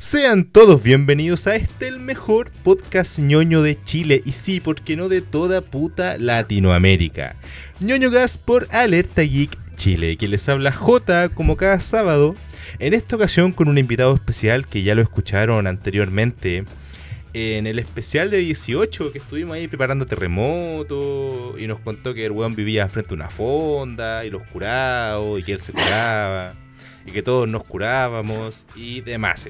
Sean todos bienvenidos a este el mejor podcast ñoño de Chile y sí, porque no de toda puta Latinoamérica. ñoño Gas por Alerta Geek Chile, que les habla J como cada sábado, en esta ocasión con un invitado especial que ya lo escucharon anteriormente en el especial de 18 que estuvimos ahí preparando terremoto y nos contó que el weón vivía frente a una fonda y los curados y que él se curaba y que todos nos curábamos y demás.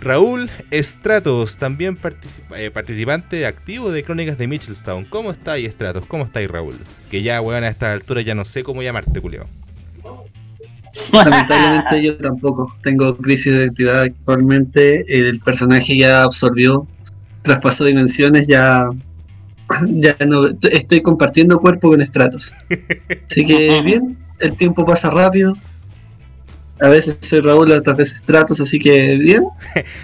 Raúl Estratos, también eh, participante activo de Crónicas de Mitchellstown. ¿Cómo estáis, Estratos? ¿Cómo estáis, Raúl? Que ya, weón, a esta altura ya no sé cómo llamarte, culeo. Lamentablemente yo tampoco tengo crisis de identidad actualmente. El personaje ya absorbió, traspasó dimensiones, ya, ya no estoy compartiendo cuerpo con estratos. Así que bien, el tiempo pasa rápido. A veces soy Raúl, otras veces Stratos, así que bien.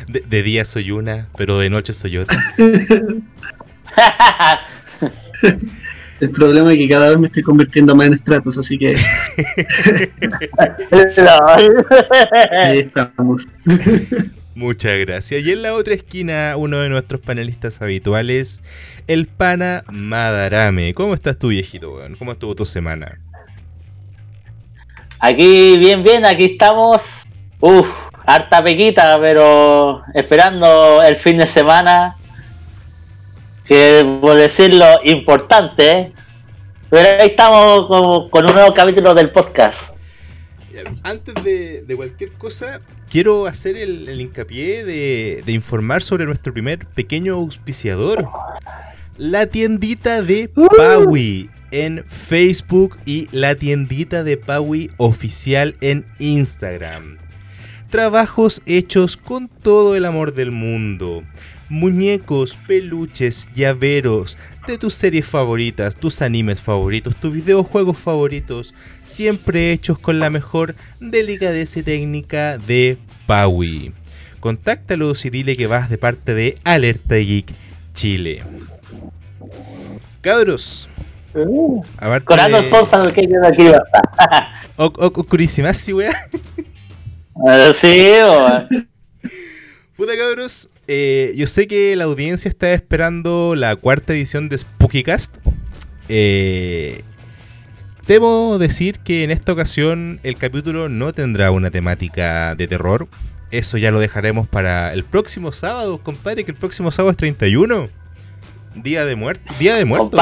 De, día soy una, pero de noche soy otra. El problema es que cada vez me estoy convirtiendo más en estratos, así que. Ahí estamos. Muchas gracias. Y en la otra esquina, uno de nuestros panelistas habituales, el pana Madarame. ¿Cómo estás tú, viejito? ¿Cómo estuvo tu semana? Aquí, bien, bien, aquí estamos. Uf, harta pequita, pero esperando el fin de semana que por decirlo importante, pero ahí estamos con, un nuevo capítulo del podcast. Antes de, cualquier cosa, quiero hacer el, hincapié de, de, informar sobre nuestro primer pequeño auspiciador. La tiendita de uh. Paui en Facebook y la tiendita de Paui oficial en Instagram. Trabajos hechos con todo el amor del mundo muñecos, peluches, llaveros de tus series favoritas, tus animes favoritos, tus videojuegos favoritos, siempre hechos con la mejor delicadeza y técnica de Paui. Contáctalos y dile que vas de parte de Alerta Geek Chile. Cabros. Uh, Corando de... que yo aquí Oscurísimas, sí, weá. sí, Puta cabros, eh, yo sé que la audiencia está esperando la cuarta edición de SpookyCast. Eh, debo decir que en esta ocasión el capítulo no tendrá una temática de terror. Eso ya lo dejaremos para el próximo sábado, compadre, que el próximo sábado es 31. Día de muerto. Día de muerto,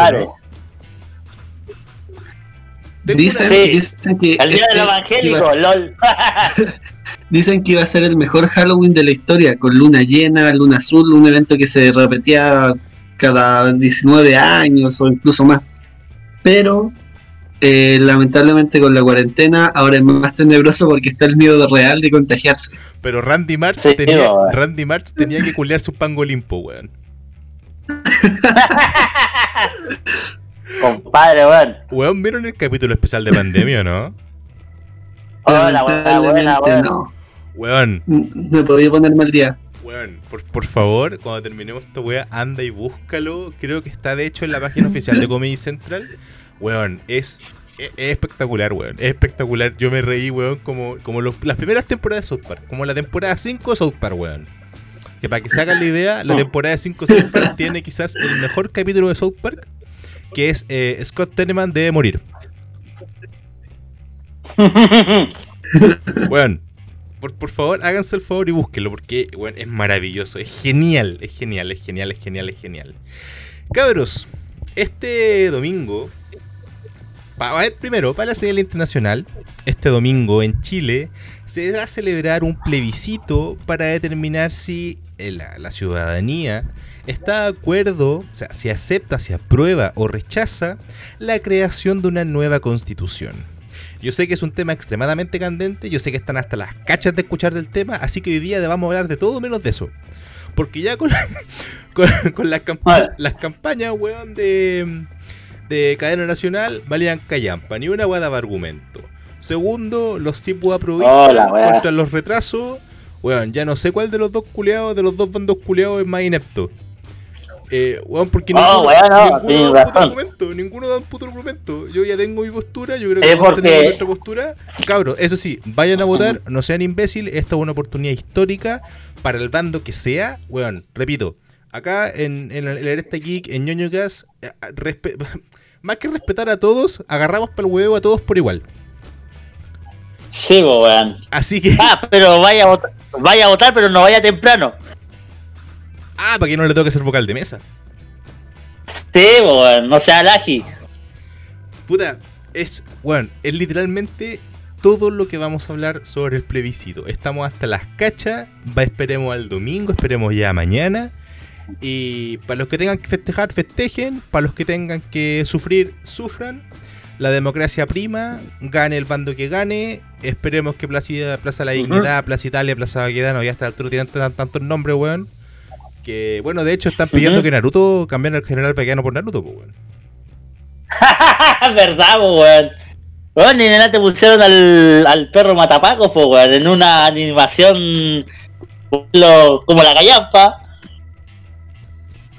Dicen, que. El día del evangélico, LOL. Dicen que iba a ser el mejor Halloween de la historia, con luna llena, luna azul, un evento que se repetía cada 19 años o incluso más. Pero eh, lamentablemente con la cuarentena ahora es más tenebroso porque está el miedo real de contagiarse. Pero Randy March, tenía, Randy March tenía que culiar su pango limpo, weón. Compadre, weón. Weón, ¿vieron el capítulo especial de pandemia, no? Hola, buena, buena, no. Weón. Me podía ponerme al día. Weón, por, favor, cuando terminemos esta weá, anda y búscalo. Creo que está de hecho en la página oficial de Comedy Central. Weón, es, es, espectacular, weón. Es espectacular. Yo me reí, weón, como, como las primeras temporadas de South Park. Como la temporada 5 de South Park, weón. Que para que se hagan la idea, la temporada 5 de South Park tiene quizás el mejor capítulo de South Park, que es eh, Scott Teneman debe morir. weón, por, favor, háganse el favor y búsquenlo, porque bueno, es maravilloso, es genial, es genial, es genial, es genial, es genial. Cabros, este domingo, primero, para la señal internacional, este domingo en Chile se va a celebrar un plebiscito para determinar si eh, la, la ciudadanía está de acuerdo, o sea, si acepta, si aprueba o rechaza la creación de una nueva constitución. Yo sé que es un tema extremadamente candente, yo sé que están hasta las cachas de escuchar del tema, así que hoy día vamos a hablar de todo menos de eso. Porque ya con, con, las, campañas, weón, de, de cadena nacional valían callampa, ni una guada de argumento. Segundo, los tipos aprobados contra los retrasos. Weón, ya no sé cuál de los dos culeados, de los dos bandos culeados es más inepto. Eh, weón, porque Oh, ninguno, da un puto argumento, ninguno da un puto argumento. Yo ya tengo mi postura, yo creo que todos porque- tenemos nuestra postura. Cabros, eso sí, vayan a votar, no sean imbéciles, esta es una oportunidad histórica para el bando que sea, weón, repito, acá en, en el Aresta Geek, en ñoño Gas, eh, más que respetar a todos, agarramos para el huevo a todos por igual. Sí, weón. Así que, Ah, pero vaya a votar, vaya a votar, pero no vaya temprano. Ah, para que no le toque ser vocal de mesa. Sí, weón, no sea laji. Puta, es, bueno, es literalmente todo lo que vamos a hablar sobre el plebiscito. Estamos hasta las cachas, va, esperemos al domingo, esperemos ya mañana. Y para los que tengan que festejar, festejen. Para los que tengan que sufrir, sufran. La democracia prima, gane el bando que gane. Esperemos que Plaza, Plaza La Dignidad, Plaza Italia, Plaza Baquedano, ya hasta altura tienen tan- tantos nombres, weón. Que, bueno, de hecho están pidiendo que Naruto cambien al general Baquedano por Naruto, pues, weón. ¿Verdad, po, weón? Weón, ni nada te pusieron al, al perro matapacos, po, weón, en una animación lo- como la gallampa.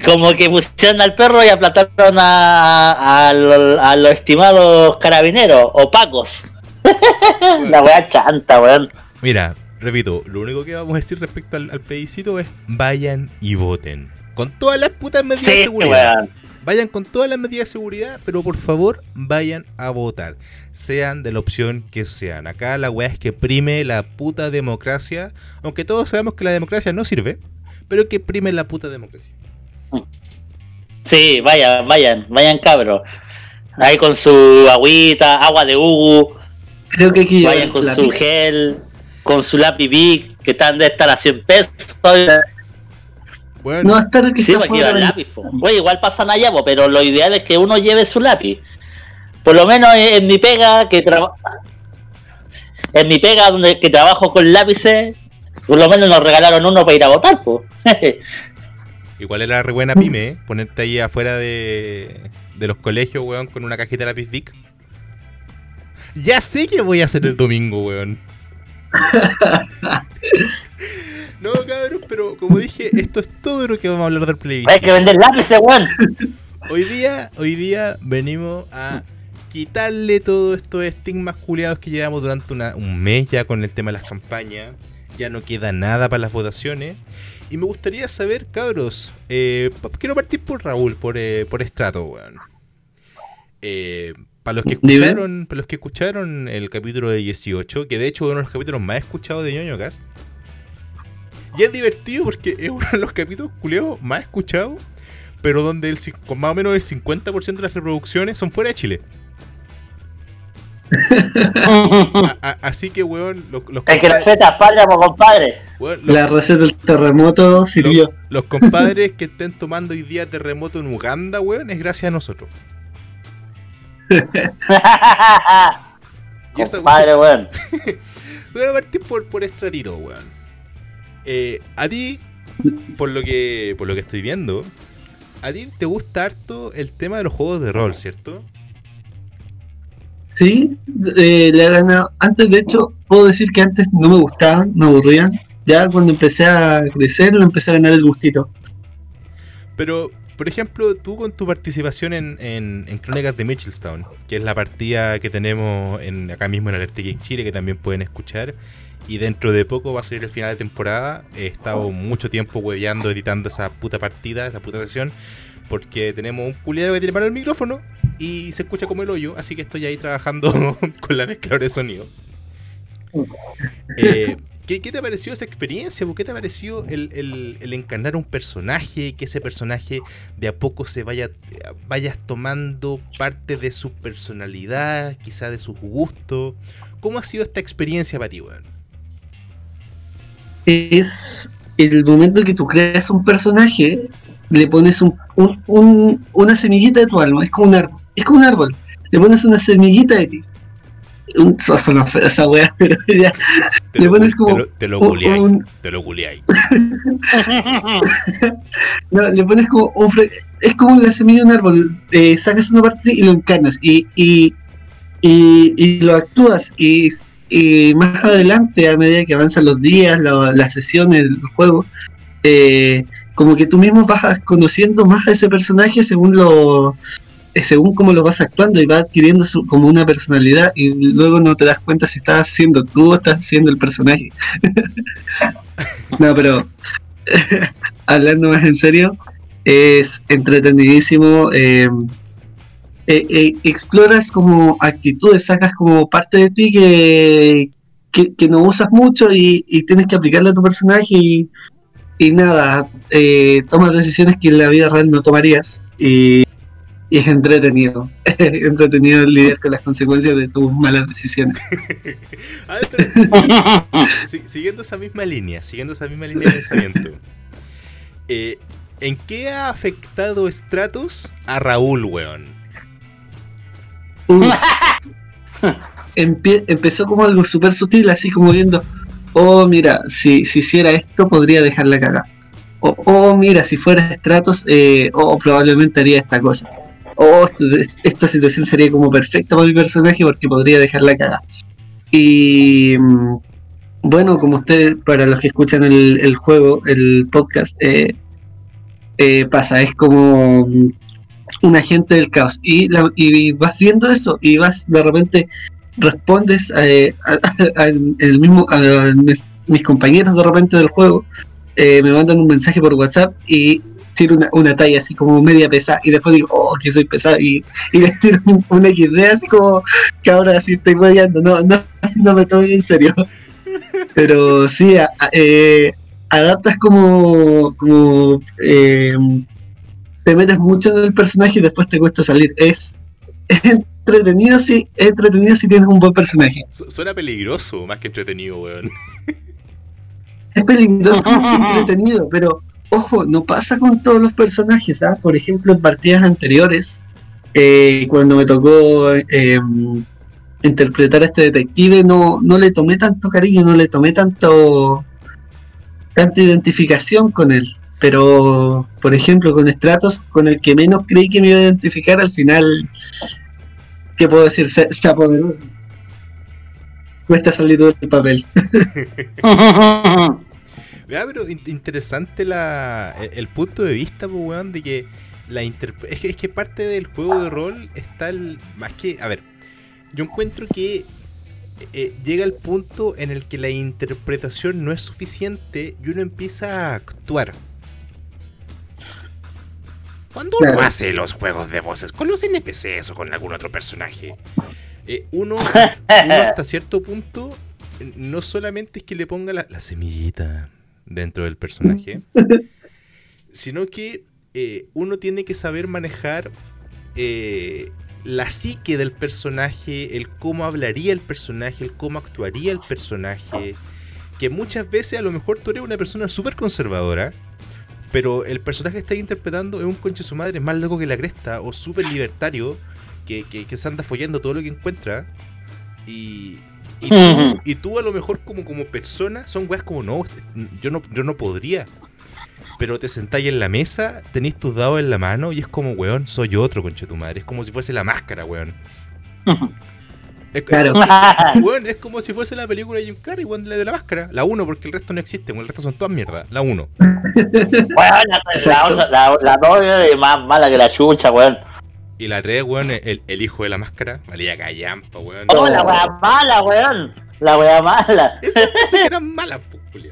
Como que pusieron al perro y aplastaron a, a, lo- a los estimados carabineros o pacos. la weá chanta, weón. Mira, repito, lo único que vamos a decir respecto al, al plebiscito es vayan y voten. Con todas las putas medidas de seguridad. Vayan con todas las medidas de seguridad, pero por favor vayan a votar. Sean de la opción que sean. Acá la weá es que prime la puta democracia. Aunque todos sabemos que la democracia no sirve, pero que prime la puta democracia. Sí, vayan, vayan, vayan cabros. Ahí con su agüita, agua de Ugu, Creo que aquí vayan con su gel, con su lápiz Big, que están de estar a 100 pesos. Bueno, No va a estar el que Sí, está pues lleva fuera. lápiz. po. Oye, igual pasan allá, po, pero lo ideal es que uno lleve su lápiz. Por lo menos en, en mi pega, que trabajo. En mi pega, donde que trabajo con lápices, por lo menos nos regalaron uno para ir a votar, pues. igual era re buena pyme, ¿eh? Ponerte ahí afuera de, de los colegios, weón, con una cajita de lápiz Vic. Ya sé que voy a hacer el domingo, weón. No, cabros, pero como dije, esto es todo lo que vamos a hablar del Hay plebiscito. que vender lápices, weón. Hoy día, hoy día venimos a quitarle todos estos estigmas culiados que llevamos durante una- un mes ya con el tema de las campañas. Ya no queda nada para las votaciones. Y me gustaría saber, cabros, eh, quiero partir por Raúl, por, eh, por Estrato, weón. Eh, para los que Dime. escucharon, para los que escucharon el capítulo de 18, que de hecho es uno de los capítulos más escuchados de ñoño Cast. Y es divertido porque es uno de los capítulos culiados más escuchados pero donde el, con más o menos el 50% de las reproducciones son fuera de Chile. A- a- así que, weón, los, los Es que la compadres, feta es patria, po, compadre. weón, los- La receta del terremoto sirvió. los- los compadres que estén tomando hoy día terremoto en Uganda, weón, es gracias a nosotros. Y esa, compadre, weón. Voy a partir por, por estratito, weón. Eh, a ti, por lo que por lo que estoy viendo, a ti te gusta harto el tema de los juegos de rol, ¿cierto? Sí, eh, le ha ganado. Antes, de hecho, puedo decir que antes no me gustaban, me aburrían. Ya cuando empecé a crecer, le empecé a ganar el gustito. Pero, por ejemplo, tú con tu participación en, en, en Crónicas de Mitchellstown, que es la partida que tenemos en, acá mismo en Alerte Geek Chile, que también pueden escuchar, y dentro de poco va a salir el final de temporada. He estado mucho tiempo hueveando, editando esa puta partida, esa puta sesión, porque tenemos un culiado que tiene para el micrófono y se escucha como el hoyo, así que estoy ahí trabajando con la mezcladora de sonido. Eh, ¿qué, qué te pareció esa experiencia? ¿Por qué te pareció el, el- el encarnar un personaje? Que ese personaje de a poco se vaya vayas tomando parte de su personalidad, quizá de sus gustos. ¿Cómo ha sido esta experiencia para ti, weón? Es el momento que tú creas un personaje, le pones un, un- un- una semillita de tu alma. Es como un árbol. Es como un árbol. Le pones una semillita de ti. Un, feo esa wea, pero ya. Te Le lo, pones como te lo un- te lo. No, le pones como un fre- es como la semilla de un árbol, eh, sacas una parte y lo encarnas y, y, y, y lo actúas y, y más adelante a medida que avanzan los días, la- las sesiones, el juego, eh, como que tú mismo vas conociendo más a ese personaje según lo según cómo lo vas actuando y va adquiriendo su, como una personalidad y luego no te das cuenta si estás siendo tú o estás siendo el personaje. no, pero hablando más en serio, es entretenidísimo. Eh, eh, eh, exploras como actitudes, sacas como parte de ti que, que, no usas mucho y, tienes que aplicarle a tu personaje y, nada, eh, tomas decisiones que en la vida real no tomarías y es entretenido, entretenido lidiar con las consecuencias de tus malas decisiones. siguiendo esa misma línea, siguiendo esa misma línea de pensamiento, ¿en qué ha afectado Stratos a Raúl, weón? empezó como algo súper sutil, así como viendo, oh, mira, si, si hiciera esto podría dejarla cagar. O, oh, mira, si fuera estratos, eh, oh, probablemente haría esta cosa. Oh, esta situación sería como perfecta para mi personaje porque podría dejarla cagar. Y mm, bueno, como ustedes, para los que escuchan el, juego, el podcast, eh, eh, pasa, es como un agente del caos. Y, y vas viendo eso y vas de repente respondes eh, a, el mismo a, mis, compañeros de repente del juego eh, me mandan un mensaje por WhatsApp y tiro una, una talla así como media pesada y después digo oh que soy pesado y, y les tiro un, XD así como que ahora sí estoy guayando no no no me tomo en serio pero sí eh, adaptas como como te metes mucho en el personaje y después te cuesta salir. Es, entretenido si, es entretenido si tienes un buen personaje. suena peligroso más que entretenido, weón. Es peligroso que entretenido, pero ojo, no pasa con todos los personajes, ¿ah? Por ejemplo, en partidas anteriores, eh, cuando me tocó em, interpretar a este detective, no, no le tomé tanto cariño, no le tomé tanto tanta identificación con él. Pero, por ejemplo, con Stratos, con el que menos creí que me iba a identificar, al final, ¿qué puedo decir? Se, se apoderó. Cuesta salir del papel. Ya, pero interesante la, el, punto de vista, pues, weón, de que la es, que, es que parte del juego de rol está el. Más que. A ver, yo encuentro que eh, llega el punto en el que la interpretación no es suficiente y uno empieza a actuar. Cuando uno hace los juegos de voces con los NPCs o con algún otro personaje, eh, uno, hasta cierto punto no solamente es que le ponga la, semillita dentro del personaje, sino que eh, uno tiene que saber manejar eh, la psique del personaje, el cómo hablaría el personaje, el cómo actuaría el personaje. Que muchas veces a lo mejor tú eres una persona súper conservadora pero el personaje que está interpretando es un conche su madre más loco que la cresta o súper libertario que, se anda follando todo lo que encuentra. Y, y, tú, a lo mejor como, como persona son weas como no, yo no, yo no podría. Pero te sentáis en la mesa, tenéis tus dados en la mano y es como, weón, soy otro, conche tu madre. Es como si fuese la máscara, weón. Es, claro. es, como si fuese la película de Jim Carrey, weón, de la máscara. La 1, porque el resto no existe, el resto son todas mierda. La 1. la 2 es más mala que la chucha, weón. Y la 3, weón, el, el, hijo de la máscara, valía callampa, weón. Oh, la weá mala, weón. La weá mala. Esas eran malas, pues,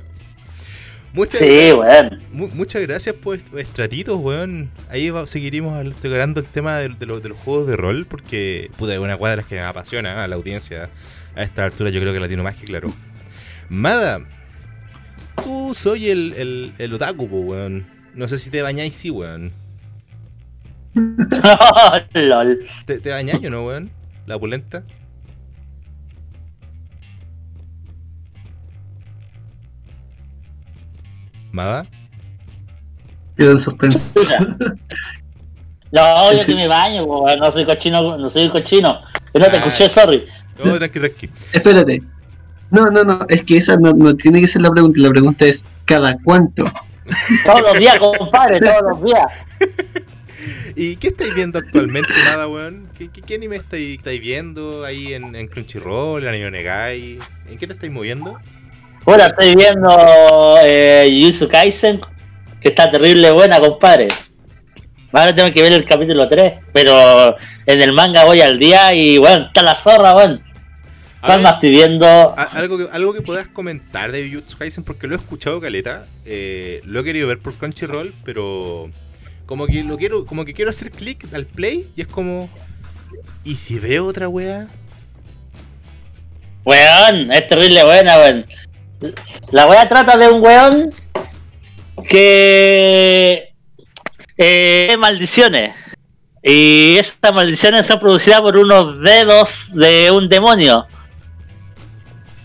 Muchas, sí, weón. muchas gracias por estratitos, weón. Ahí seguiremos explorando el tema de, los juegos de rol, porque puta, es una cuadra que me apasiona a la audiencia. A esta altura yo creo que la tiene más que claro. Mada, tú soy el, el, el otaku, weón. No sé si te bañáis, sí, weón. LOL. ¿Te, te bañáis o no, weón? La opulenta. ¿Mada? Quedó en suspenso. No, yo sí me baño, no soy cochino, no soy cochino. Pero no te ah. escuché, sorry. No, tranqui, tranqui. Espérate. No, no, no, es que esa no, no tiene que ser la pregunta, la pregunta es ¿cada cuánto? Todos los días, compadre, todos los días. ¿Y qué estáis viendo actualmente, nada, weón? ¿Qué, qué, anime estáis, estáis, viendo ahí en, en Crunchyroll, en Anime ¿En qué te estáis moviendo? Ahora estoy viendo eh, Kaisen que está terrible buena, compadre. Ahora tengo que ver el capítulo 3, pero en el manga voy al día y bueno, está la zorra, weón. A ¿Cuál ver, más estoy viendo? algo, que, algo que puedas comentar de Jujutsu Kaisen, porque lo he escuchado, Caleta. eh, lo he querido ver por Crunchyroll, pero como que lo quiero, como que quiero hacer clic al play y es como. ¿Y si veo otra wea? Weón, es terrible buena, weón. La wea trata de un weón que eh, maldiciones. Y estas maldiciones son producidas por unos dedos de un demonio.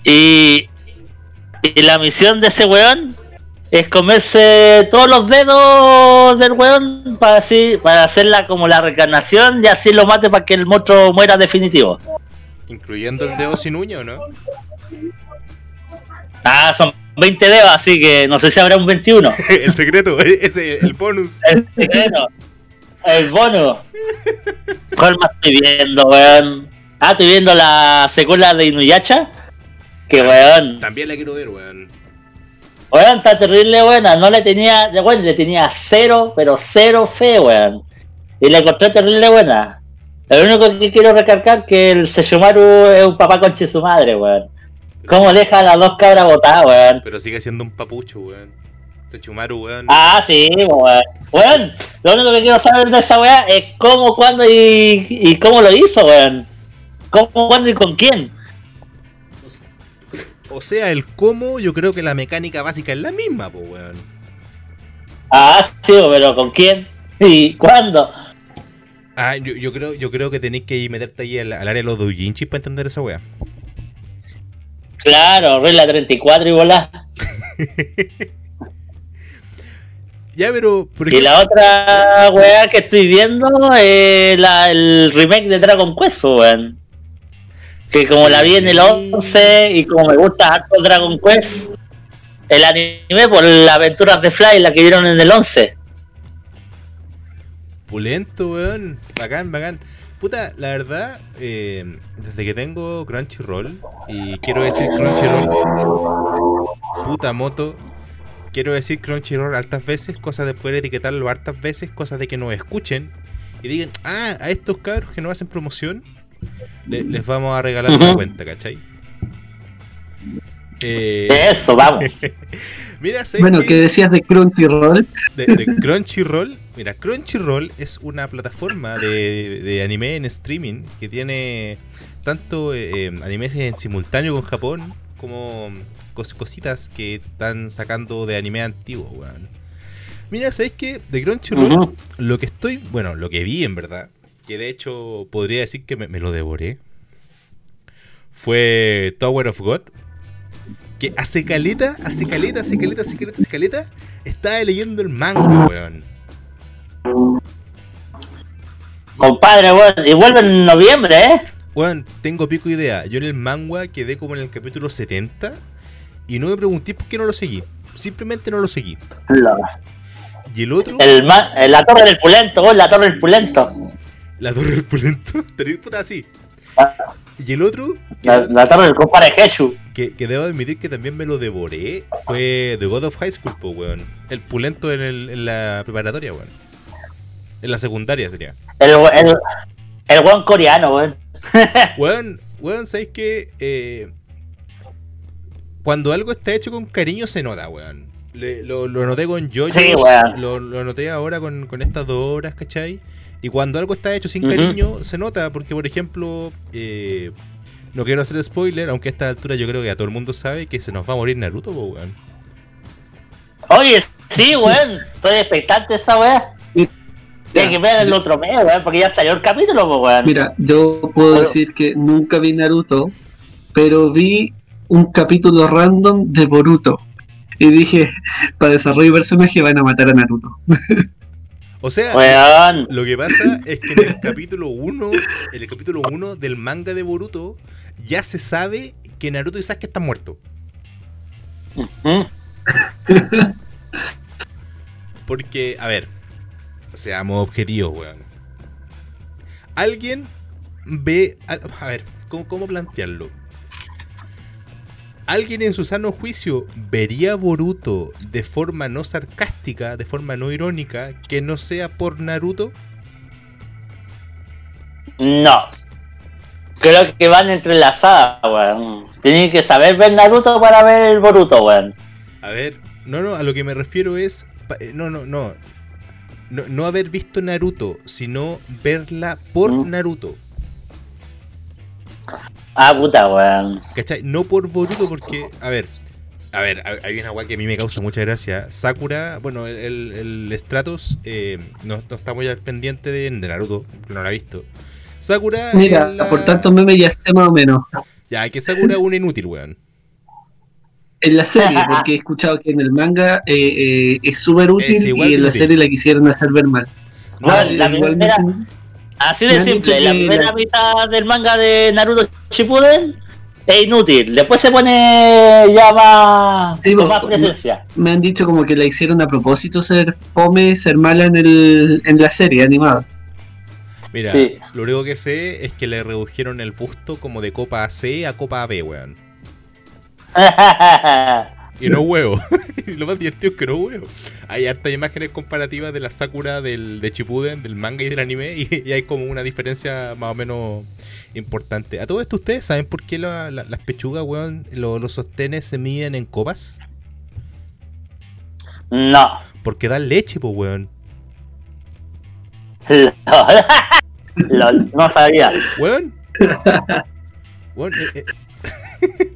Y, y la misión de ese weón es comerse todos los dedos del weón para así, para hacerla como la reencarnación y así lo mate para que el monstruo muera definitivo. Incluyendo el dedo sin uña o no? Ah, son 20 dedos, así que no sé si habrá un 21. el secreto, ese, el bonus. El secreto. El bono. ¿Cuál más estoy viendo, weón? Ah, estoy viendo la secuela de Inuyasha. Que weón. También la quiero ver, weón. Weón, está terrible buena. No le tenía, weón, le tenía cero, pero cero fe, weón. Y la encontré terrible buena. Lo único que quiero recalcar que el Seshomaru es un papá conche su madre, weón. ¿Cómo deja a las dos cabras botadas, weón? Pero sigue siendo un papucho, weón. Este Chumaru, weón. Ah, sí, weón. Weón, lo único que quiero saber de esa weá es cómo, cuándo y, y cómo lo hizo, weón. ¿Cómo, cuándo y con quién? O sea, el cómo, yo creo que la mecánica básica es la misma, po, weón. Ah, sí, pero ¿con quién? ¿Y cuándo? Ah, yo, yo creo, yo creo que tenéis que meterte ahí al, al área de los doujinshis para entender esa weá. Claro, regla 34 y volá. Ya, pero, Y la otra weá que estoy viendo es la, el remake de Dragon Quest, pues, weón. Que como la vi en el 11 y como me gusta harto Dragon Quest, el anime por las aventuras de Fly, la que vieron en el 11. Pulento, weón. Bacán, bacán. Puta, la verdad, eh, desde que tengo Crunchyroll, y quiero decir Crunchyroll, puta moto, quiero decir Crunchyroll hartas veces, cosas de poder etiquetarlo hartas veces, cosas de que nos escuchen y digan, ah, a estos cabros que no hacen promoción, le- les vamos a regalar una cuenta, ¿cachai? Eh, Eso, vamos. mira, ¿sabes Bueno, qué? ¿qué decías de Crunchyroll? de, de Crunchyroll. Mira, Crunchyroll es una plataforma de, de anime en streaming que tiene tanto eh, eh, animes en simultáneo con Japón como cos- cositas que están sacando de anime antiguo, weón. Mira, ¿sabes qué? De Crunchyroll, lo que estoy, bueno, lo que vi en verdad, que de hecho podría decir que me, me lo devoré, fue Tower of God. Que hace caleta, hace caleta, hace caleta, hace caleta, hace caleta, estaba leyendo el manga, weón. Compadre, weón. Y vuelve en noviembre, ¿eh? Weón, tengo pico idea. Yo en el manga quedé como en el capítulo 70 y no me pregunté por qué no lo seguí. Simplemente no lo seguí. Y el otro, El ma- eh, la torre del pulento, weón, la torre del pulento. La torre del pulento, puta así. Ah. Y el otro, La, la torre del compadre Jesús. que, que debo admitir que también me lo devoré, fue The God of High School, po, weón. El pulento en, el- en la preparatoria, weón. En la secundaria sería. El, el, el weón coreano, weón. Weón, weón, ¿sabéis que eh, cuando algo está hecho con cariño se nota, weón? Le- lo, lo noté con Jojo, Sí, weón. lo, lo noté ahora con, con estas dos horas, ¿cachai? Y cuando algo está hecho sin cariño, se nota, porque por ejemplo, eh, no quiero hacer spoiler, aunque a esta altura yo creo que a todo el mundo sabe que se nos va a morir Naruto, po, weón. Oye, sí, weón. Estoy expectante esa weá. Tiene que ver el otro mes, weón, porque ya salió el capítulo, weón. Mira, yo puedo Claro. decir que nunca vi Naruto, pero vi un capítulo random de Boruto. Y dije, para desarrollo de personaje van a matar a Naruto. O sea, lo que pasa es que en el capítulo 1, en el capítulo 1 del manga de Boruto, ya se sabe que Naruto y Sasuke están muertos. Porque, a ver, seamos objetivos, weón. Alguien ve. A, a ver, ¿cómo, cómo plantearlo? ¿Alguien en su sano juicio vería Boruto de forma no sarcástica, de forma no irónica, que no sea por Naruto? No. Creo que van entrelazadas, weón. Tienen que saber ver Naruto para ver el Boruto, weón. A ver, no, no, a lo que me refiero es. eh, No, no, no. No, no haber visto Naruto, sino verla por Mm. Naruto. Ah, puta, weón. ¿Cachai? No por Boruto, porque, a ver, a ver, hay- una weá que a mí me causa mucha gracia. Sakura, bueno, el, el Stratos, eh, no, no está muy al pendiente de, de Naruto, no la ha visto. Sakura. Mira, la- por tantos memes ya sé más o menos. Ya, que Sakura es un inútil, weón. En la serie, porque he escuchado que en el manga eh, eh, es súper útil Es y en la serie la quisieron hacer ver mal. Ah, la igualmente- primera- Así de simple, la primera mitad del manga de Naruto Shippuden es inútil. Después se pone ya más, Sí, más presencia. Me han dicho como que la hicieron a propósito ser fome, ser mala en, el, en la serie animada. Mira, Sí. lo único que sé es que le redujeron el busto como de copa C a copa B, weón. Y no huevo. y lo más divertido es que no huevo. Hay hartas imágenes comparativas de la Sakura del, de Chipuden, del manga y del anime, y, y hay como una diferencia más o menos importante. A todo esto, ¿ustedes saben por qué la- la- las pechugas, weón, lo- los sostenes se miden en copas? no. Porque dan leche, pues, weón. No sabía. Weón. Weón, eh, eh.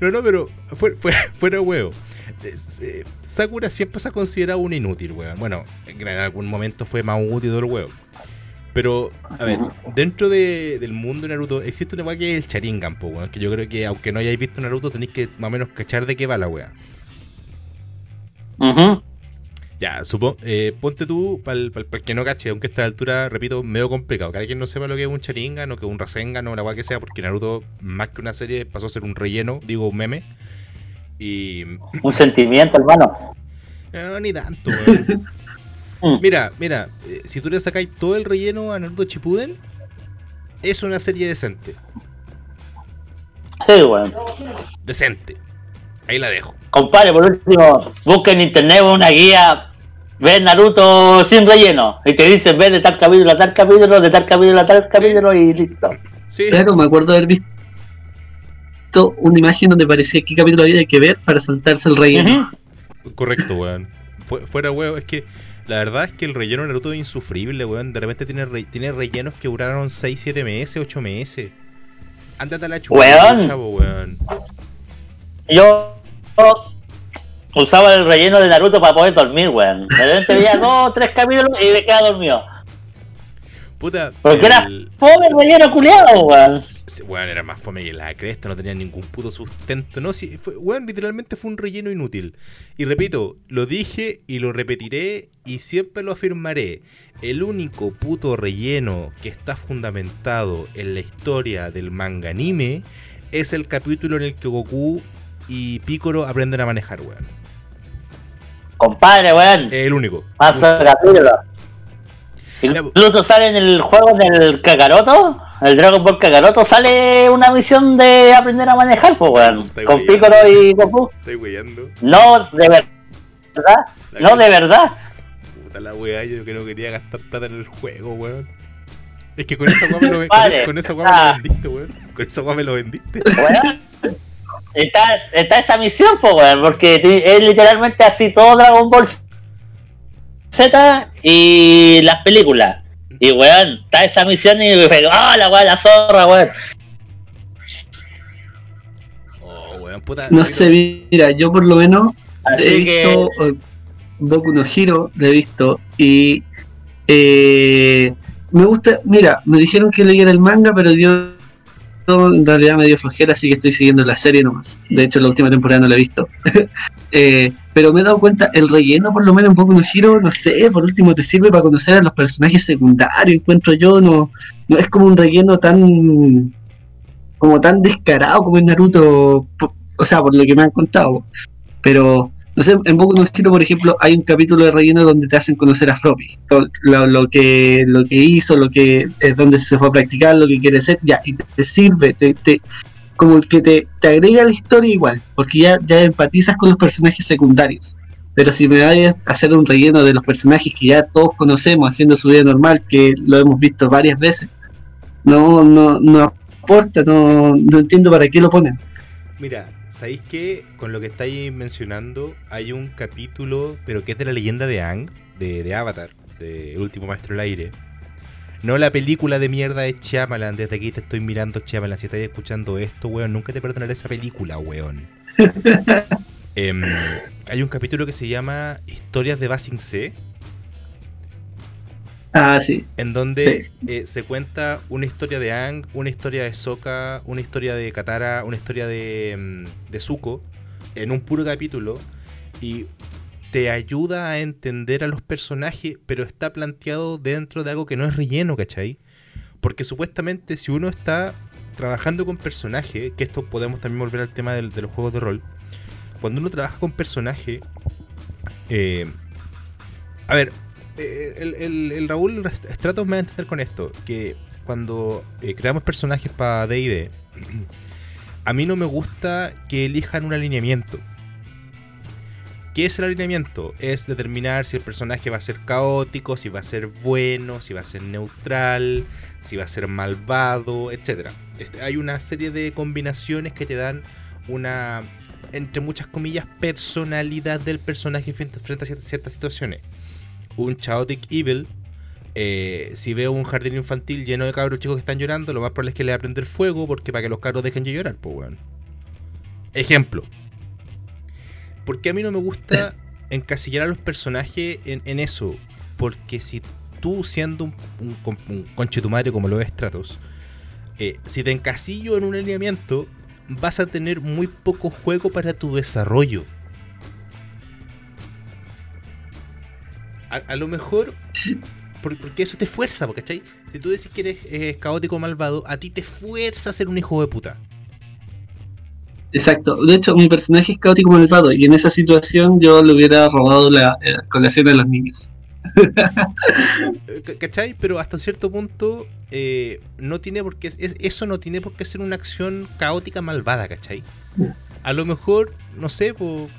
No, no, pero fuera, fuera, fuera huevo. Eh, Sakura siempre se ha considerado un inútil, weón. Bueno, en algún momento fue más útil todo el huevo. Pero, a ver, dentro de- del mundo de Naruto existe una weá que es el Sharingan, po, weón. Que yo creo que aunque no hayáis visto Naruto, tenéis que más o menos cachar de qué va la weá. Ujú. Ya, supongo, eh, ponte tú, para el, que no cache, aunque a esta altura, repito, medio complicado. Que alguien no sepa lo que es un Sharingan o que es un Rasengan o la weá que sea, porque Naruto, más que una serie, pasó a ser un relleno, digo, un meme. Y. Un sentimiento, hermano. No, ni tanto, weón. Mm. Mira, mira, eh, si tú le sacáis todo el relleno a Naruto Shippuden, es una serie decente. Sí, weón. Decente. Ahí la dejo. Compadre, por último, busca en internet una guía, ve Naruto sin relleno, y te dice ve de tal capítulo a tal capítulo, de tal capítulo a tal capítulo, y listo. Sí, Claro, me acuerdo haber visto una imagen donde parecía qué capítulo había que ver para saltarse el relleno. Correcto, weón. Fu- fuera, weón, es que la verdad es que el relleno de Naruto es insufrible, weón. De repente tiene, re- tiene rellenos que duraron 6, 7 meses, 8 meses. Ándate a la chupa, Weón. chavo, weón. Yo usaba el relleno de Naruto para poder dormir, weón. De repente veía dos, tres capítulos y me quedaba dormido. Puta, Porque era fome el relleno culiado, weón. Weón, era más fome que la cresta, no tenía ningún puto sustento. No, sí, fue, weón, literalmente fue un relleno inútil. Y repito, lo dije y lo repetiré y siempre lo afirmaré. El único puto relleno que está fundamentado en la historia del manga anime es el capítulo en el que Goku y Piccolo aprenden a manejar, weón. Compadre, weón. El único. Capítulo. Ya, po. Incluso sale en el juego del Kakaroto, el Dragon Ball Kakaroto, sale una misión de aprender a manejar, pues, weón. Con weyando. Piccolo y Goku. Estoy weyando. No, de ver- verdad. La No, que- de verdad. Puta la weá, yo que no quería gastar plata en el juego, weón. Es que con esa weá me lo, con, Vale. con esa weá me Ah. lo vendiste, weón. Con esa weá me lo vendiste. Weón. Está, está esa misión, pues, weón, porque es literalmente así todo Dragon Ball Z y las películas. Y, weón, está esa misión y me pego, ¡ah, la weá, la zorra, weón! Oh, weón, puta. No mira, sé, mira, yo por lo menos he Así que, visto eh, Boku no Hero, lo he visto y eh, me gusta, mira, me dijeron que leyera el manga, pero yo en realidad me dio flojera, así que estoy siguiendo la serie nomás. De hecho, la última temporada no la he visto. Eh, pero me he dado cuenta, el relleno por lo menos un poco no giro, no sé, por último te sirve para conocer a los personajes secundarios, encuentro yo, no, no es como un relleno tan como tan descarado como en Naruto, o sea, por lo que me han contado. Pero, sé, en Boku no Hero, por ejemplo, hay un capítulo de relleno donde te hacen conocer a Froppy. To- Lo, lo que, lo que hizo, lo que es donde se fue a practicar, lo que quiere ser, ya, y te, te sirve, te, te, como que te, te agrega la historia igual, porque ya, ya empatizas con los personajes secundarios. Pero si me vayas a hacer un relleno de los personajes que ya todos conocemos haciendo su vida normal, que lo hemos visto varias veces, no, no, no aporta, no, no entiendo para qué lo ponen. Mira, ¿sabéis que con lo que estáis mencionando hay un capítulo, pero que es de la leyenda de Ang, de, de Avatar, de El último maestro del aire? No la película de mierda de Shyamalan, desde aquí te estoy mirando Shyamalan, si estás escuchando esto, weón, nunca te perdonaré esa película, weón. Em, hay un capítulo que se llama Historias de Basing C, Ah, sí. en donde eh, se cuenta una historia de Ang, una historia de Sokka, una historia de Katara, una historia de, mm, de Zuko, en un puro capítulo, y te ayuda a entender a los personajes, pero está planteado dentro de algo que no es relleno, ¿cachai? Porque supuestamente si uno está trabajando con personajes, que esto podemos también volver al tema de, los juegos de rol, cuando uno trabaja con personajes, eh, a ver, el, el- Raúl Stratos me va a entender con esto, que cuando eh, creamos personajes para D&D, a mí no me gusta que elijan un alineamiento. ¿Qué es el alineamiento? Es determinar si el personaje va a ser caótico, si va a ser bueno, si va a ser neutral, si va a ser malvado, etc. Este, hay una serie de combinaciones que te dan una, entre muchas comillas, personalidad del personaje frente, a cier- ciertas situaciones. Un Chaotic Evil, eh, si veo un jardín infantil lleno de cabros chicos que están llorando, lo más probable es que le va a prender fuego porque para que los cabros dejen de llorar, pues weón. Ejemplo. Porque a mí no me gusta encasillar a los personajes en, en eso. Porque si tú siendo un, un, un conche tu madre como lo es Stratos, eh, si te encasillo en un alineamiento, vas a tener muy poco juego para tu desarrollo. A, a lo mejor, por- porque eso te fuerza, ¿cachai? Si tú decís que eres eh, caótico malvado, a ti te fuerza a ser un hijo de puta. Exacto. De hecho, mi personaje es caótico malvado y en esa situación yo le hubiera robado la eh, colación a los niños. Eh, ca- ¿Cachai? Pero hasta cierto punto eh, no tiene por qué. es- eso no tiene por qué ser una acción caótica malvada, ¿cachai? A lo mejor, no sé, pues.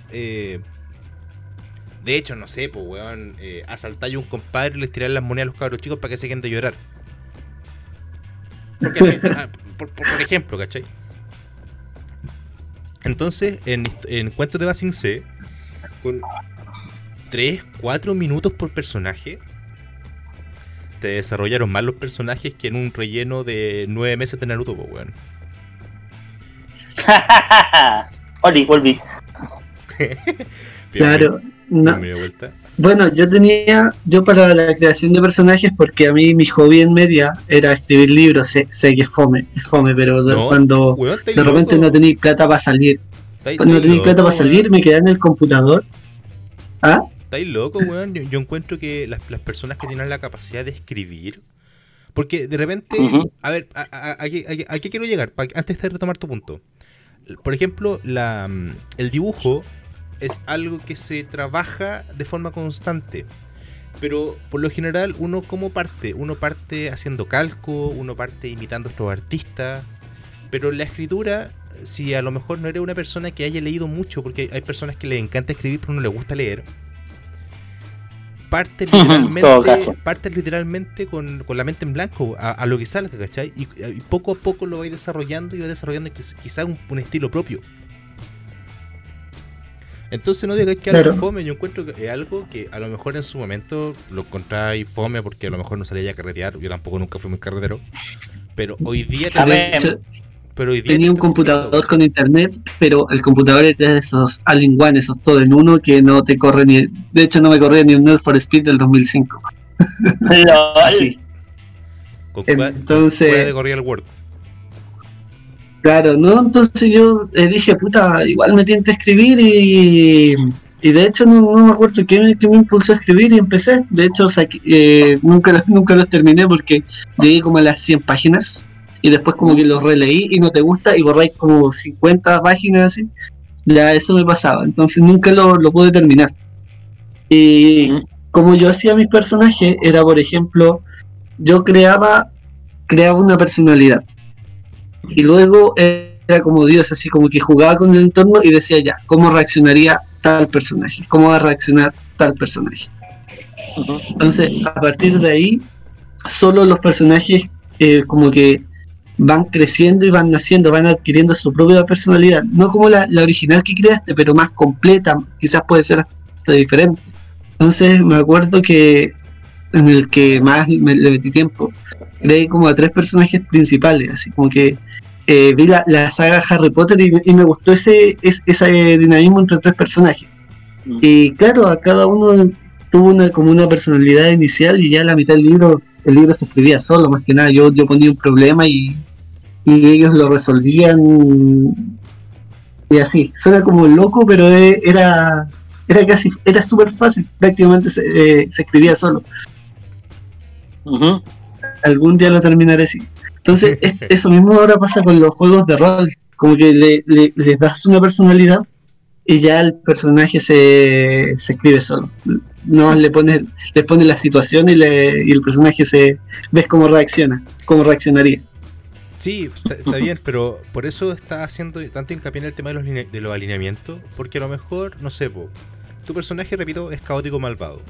De hecho, no sé, pues, weón. Eh, asaltáis a un compadre y les tiráis las monedas a los cabros chicos para que se queden de llorar. Porque, ah, por, por- por ejemplo, ¿cachai? Entonces, en, en Cuentos de Basing C, con 3, 4 minutos por personaje, te desarrollaron más los personajes que en un relleno de 9 meses de Naruto, pues, weón. Oli, volví. Claro. No. Bueno, yo tenía, yo para la creación de personajes, porque a mí mi hobby en media era escribir libros, sé, sé que es fome, es fome, pero de- No, cuando Weón, de repente loco. no tenéis plata para salir, no tenéis plata para salir, weón. me quedé en el computador. ¿Ah? Estáis loco, weón. Yo, yo encuentro que las, las personas que tienen la capacidad de escribir. Porque de repente. A ver, a, a- a- aquí- aquí- ¿a qué quiero llegar? Pa- antes de retomar tu punto. Por ejemplo, la, mm, el dibujo es algo que se trabaja de forma constante. Pero por lo general, uno como parte, uno parte haciendo calco, uno parte imitando a otros artistas. Pero la escritura, si a lo mejor no eres una persona que haya leído mucho, porque hay personas que les encanta escribir pero no les gusta leer, parte literalmente, parte literalmente con, con la mente en blanco a, a lo que salga, ¿cachai? Y, y poco a poco lo vais desarrollando y vais desarrollando quiz- quizás un, un estilo propio. Entonces no digáis que algo Claro. es fome, yo encuentro que es algo que a lo mejor en su momento lo encontráis fome porque a lo mejor no salía a carretear, yo tampoco nunca fui muy carretero. Pero hoy día pero hoy día tenía un computador con internet, pero el computador era de esos all-in-one, esos todo en uno que no te corre ni. De hecho, no me corría ni un Need for Speed del 2005. LOL. Así. Con con Entonces- de corría el Word. Claro, ¿no? Entonces yo eh, dije, puta, igual me tienta a escribir y, y de hecho no, no me acuerdo qué me, qué me impulsó a escribir y empecé. De hecho, saqué- eh, nunca, los- nunca los terminé porque llegué como a las 100 páginas y después como que los releí y no te gusta y borráis como 50 páginas así. Ya eso me pasaba, entonces nunca lo, lo pude terminar. Y como yo hacía mis personajes, era por ejemplo, yo creaba, creaba una personalidad y luego era como Dios, así como que jugaba con el entorno y decía ya, ¿cómo reaccionaría tal personaje? ¿Cómo va a reaccionar tal personaje? Entonces, a partir de ahí, solo los personajes eh, como que van creciendo y van naciendo, van adquiriendo su propia personalidad, no como la, la original que creaste, pero más completa, quizás puede ser hasta diferente. Entonces me acuerdo que en el que más me, le metí tiempo, creé como a tres personajes principales, así como que eh, vi la, la saga Harry Potter y, y me gustó ese, ese, ese dinamismo entre tres personajes. Mm. Y claro, a cada uno tuvo una como una personalidad inicial y ya a la mitad del libro, el libro se escribía solo, más que nada. Yo, yo ponía un problema y, y ellos lo resolvían y así. Suena como loco, pero e- era era casi, era súper fácil, prácticamente se, eh, se escribía solo. Algún día lo terminaré así. Entonces, es- eso mismo ahora pasa con los juegos de rol, como que le, le- les das una personalidad y ya el personaje se, se escribe solo. No le pones, le pones la situación y, le, y el personaje se ves cómo reacciona, cómo reaccionaría. Sí, está, está bien, pero por eso está haciendo tanto hincapié en el tema de los, line- de los alineamientos, porque a lo mejor, no sé, po, tu personaje, repito, es caótico malvado.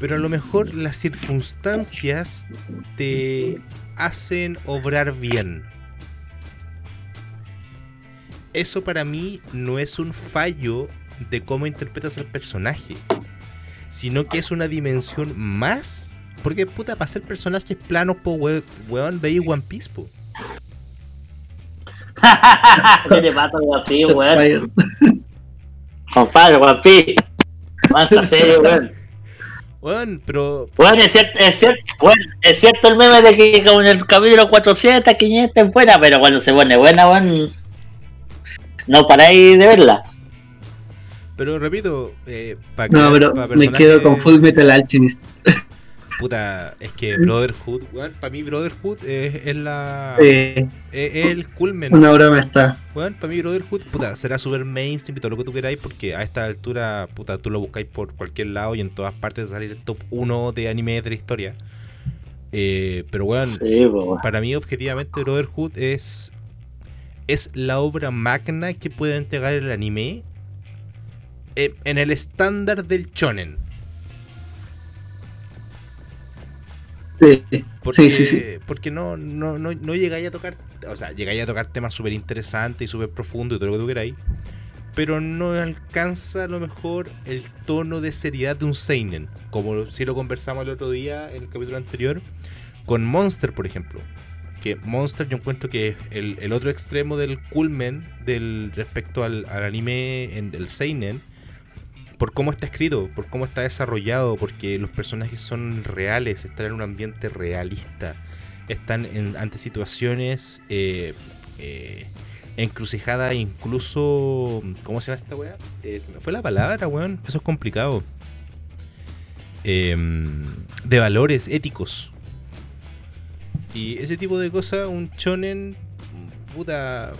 Pero a lo mejor las circunstancias te hacen obrar bien. Eso para mí no es un fallo de cómo interpretas al personaje, sino que es una dimensión más. Porque puta, para ser personajes planos, po, we- weón, veis One Piece, po. ¿Qué te pasa, weón? Sí, weón. Compadre, One Piece. Mansa serio, weón. Weón, pero Weón, es cierto, es cierto, weón, es cierto el meme de que con el capítulo 400, 500 es buena, pero cuando se pone buena, weón, no paráis de verla. Pero repito, eh, para No, pero me quedo con Full Metal Alchemist. Puta, es que Brotherhood, weón, para mí Brotherhood es, es la. Sí, Es, es el culmen. una obra maestra. Weón, para mí Brotherhood, puta, será super mainstream y todo lo que tú queráis, porque a esta altura, puta, tú lo buscáis por cualquier lado y en todas partes salir el top 1 de anime de la historia. Eh, pero weón, Sí, para mí objetivamente Brotherhood es es la obra magna que puede entregar el anime en el estándar del shonen Sí, porque, porque no, no, no, no llegáis a tocar o sea llegáis a tocar temas súper interesantes y súper profundos y todo lo que tú queráis pero no alcanza a lo mejor el tono de seriedad de un seinen como si lo conversamos el otro día en el capítulo anterior con Monster por ejemplo. Que Monster yo encuentro que es el, el otro extremo del culmen del respecto al, al anime en el seinen por cómo está escrito, por cómo está desarrollado, porque los personajes son reales, están en un ambiente realista, están en, ante situaciones eh, eh, encrucijadas, incluso. ¿Cómo se llama esta weá? Eh, se me fue la palabra, weón. Eso es complicado. Em, de valores éticos. Y ese tipo de cosas, un chonen, puta.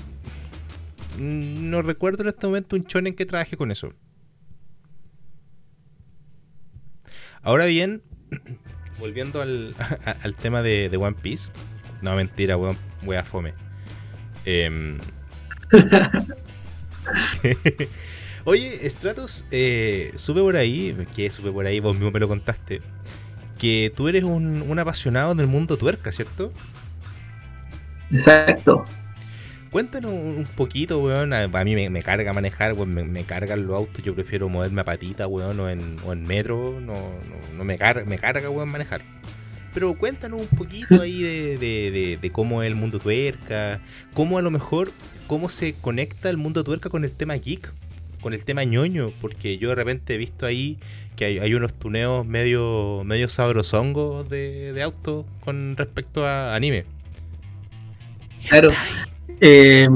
No recuerdo en este momento un chonen que trabaje con eso. Ahora bien, volviendo al, al tema de, de One Piece. No, mentira, weón, wea fome. Em, Oye, Stratos, eh, supe por ahí, que supe por ahí, vos mismo me lo contaste, que tú eres un, un apasionado del mundo tuerca, ¿cierto? Exacto. Cuéntanos un poquito, weón. A, a mí me, me carga manejar, weón. Me, me cargan los autos. Yo prefiero moverme a patita, weón, o en, o en metro. No, no, no me, carga, me carga, weón, manejar. Pero cuéntanos un poquito ahí de, de, de- de cómo es el mundo tuerca. Cómo a lo mejor, cómo se conecta el mundo tuerca con el tema geek. Con el tema ñoño. Porque yo de repente he visto ahí que hay, hay unos tuneos medio, medio sabrosongos de, de autos con respecto a anime. Claro. Eh,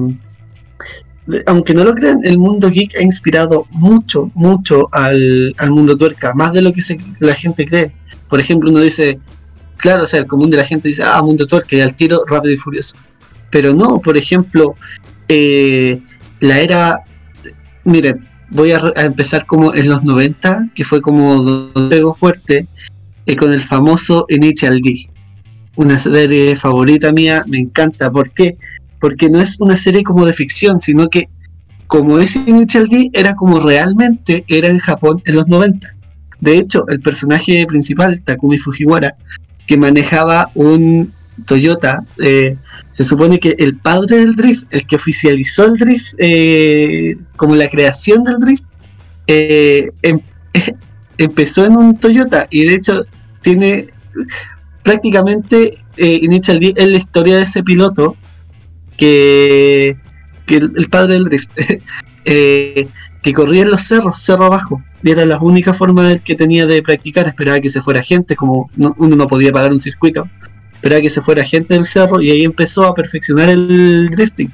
aunque no lo crean, el mundo geek ha inspirado mucho, mucho al, al mundo tuerca, más de lo que la gente cree. Por ejemplo, uno dice, claro, o sea, el común de la gente dice, ah, mundo tuerca, y al tiro rápido y furioso. Pero no, por ejemplo, eh, la era, miren, voy a empezar como en los 90, que fue como donde pegó fuerte, eh, con el famoso Initial D. Una serie favorita mía, me encanta. ¿Por qué? Porque no es una serie como de ficción, sino que como ese Initial D era como realmente era en Japón en los 90. De hecho, el personaje principal, Takumi Fujiwara, que manejaba un Toyota, eh, se supone que el padre del drift, el que oficializó el drift, eh, como la creación del drift, eh, em- empezó en un Toyota y de hecho tiene prácticamente Initial D es la historia de ese piloto que, el padre del drift, eh, que corría en los cerros, cerro abajo, y era la única forma que tenía de practicar, esperaba que se fuera gente, como no- uno no podía pagar un circuito, esperaba que se fuera gente del cerro y ahí empezó a perfeccionar el drifting.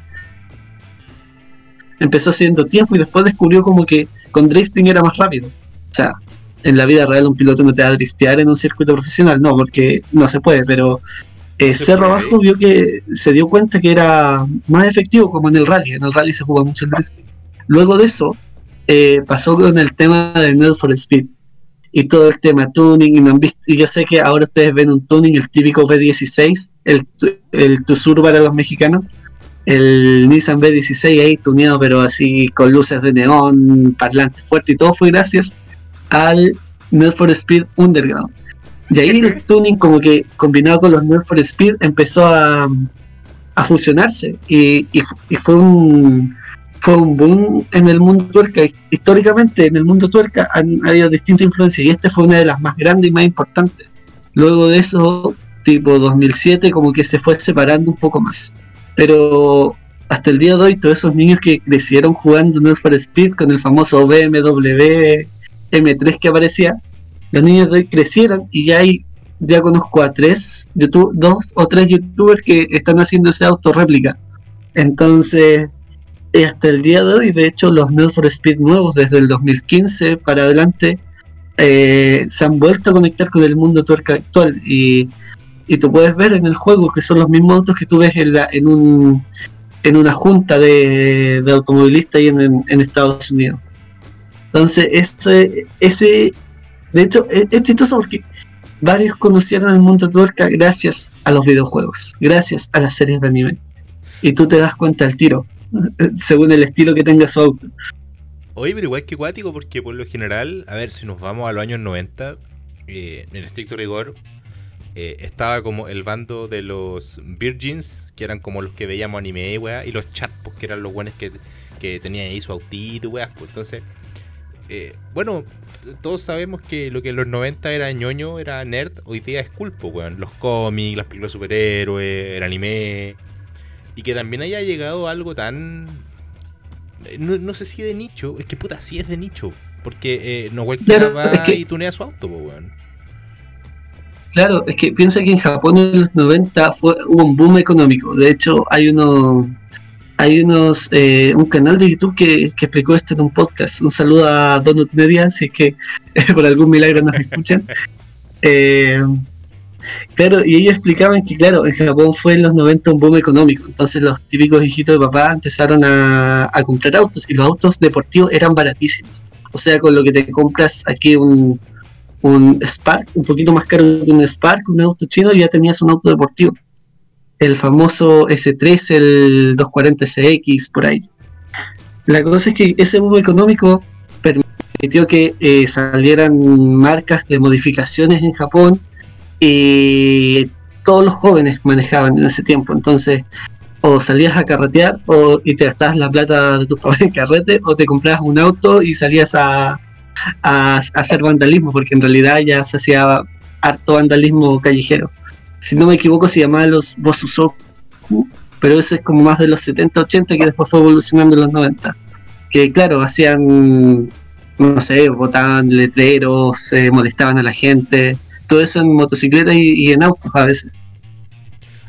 Empezó haciendo tiempo y después descubrió como que con drifting era más rápido. O sea, en la vida real un piloto no te va a driftear en un circuito profesional, no, porque no se puede, pero eh, Cerro. Abajo vio que se dio cuenta que era más efectivo como en el rally. En el rally se juega mucho el drifting. Luego de eso, eh, pasó con el tema de Need for Speed y todo el tema tuning. Y, no han visto, y yo sé que ahora ustedes ven un tuning, el típico B16, el, el Tucson para los mexicanos. El Nissan B16 ahí tuneado, pero así con luces de neón, parlantes fuertes y todo fue gracias al Need for Speed Underground. Y ahí el tuning como que combinado con los Need for Speed empezó a, a fusionarse y, y fu- y fue un fue un boom en el mundo tuerca. Históricamente en el mundo tuerca han habido distintas influencias y esta fue una de las más grandes y más importantes. Luego de eso, tipo 2007, como que se fue separando un poco más. Pero hasta el día de hoy, todos esos niños que crecieron jugando Need for Speed con el famoso BMW M3 que aparecía, los niños de hoy crecieron y ya hay, ya conozco a tres, YouTube, dos o tres youtubers que están haciendo ese auto réplica. Entonces, eh, hasta el día de hoy, de hecho, los Need for Speed nuevos, desde el 2015 para adelante, eh, se han vuelto a conectar con el mundo tuerca actual. Y, y tú puedes ver en el juego que son los mismos autos que tú ves en, la, en, un, en una junta de, de automovilistas ahí en, en- Estados Unidos. Entonces, ese de hecho, es, chistoso porque varios conocieron el mundo tuerca gracias a los videojuegos, gracias a las series de anime. Y tú te das cuenta al tiro, según el estilo que tenga su auto. Oye, pero igual que cuático, porque por lo general, a ver, si nos vamos a los años 90, eh, en estricto rigor, eh, estaba como el bando de los Virgins, que eran como los que veíamos anime, weá, y los Chatpos, que eran los buenos que, que tenían ahí su autito, weá. Pues entonces, eh, bueno, todos sabemos que lo que en los 90 era ñoño, era nerd, hoy día es culpo, weón. Los cómics, las películas de superhéroes, el anime. Y que también haya llegado algo tan eh, no, no sé si de nicho, es que puta, sí es de nicho. Porque eh, no cualquiera Claro, va es que- y tunea su auto, weón. Claro, es que piensa que en Japón en los 90 fue, hubo un boom económico. De hecho, hay uno, hay unos, eh, un canal de YouTube que, explicó esto en un podcast. Un saludo a Donut Media, si es que por algún milagro nos escuchan. Eh, claro, y ellos explicaban que, claro, en Japón fue en los 90 un boom económico. Entonces los típicos hijitos de papá empezaron a, a comprar autos y los autos deportivos eran baratísimos. O sea, con lo que te compras aquí un, un Spark, un poquito más caro que un Spark, un auto chino, ya tenías un auto deportivo. El famoso S3, el 240SX, por ahí. La cosa es que ese boom económico permitió que eh, salieran marcas de modificaciones en Japón y todos los jóvenes manejaban en ese tiempo. Entonces, o salías a carretear o, y te gastabas la plata de tus papás en carrete, o te comprabas un auto y salías a, a, a hacer vandalismo, porque en realidad ya se hacía harto vandalismo callejero. Si no me equivoco, se llamaba los Bosusoku, pero eso es como más de los 70, 80, que después fue evolucionando en los 90. Que claro, hacían, no sé, botaban letreros, se molestaban a la gente, todo eso en motocicletas y, y en autos a veces.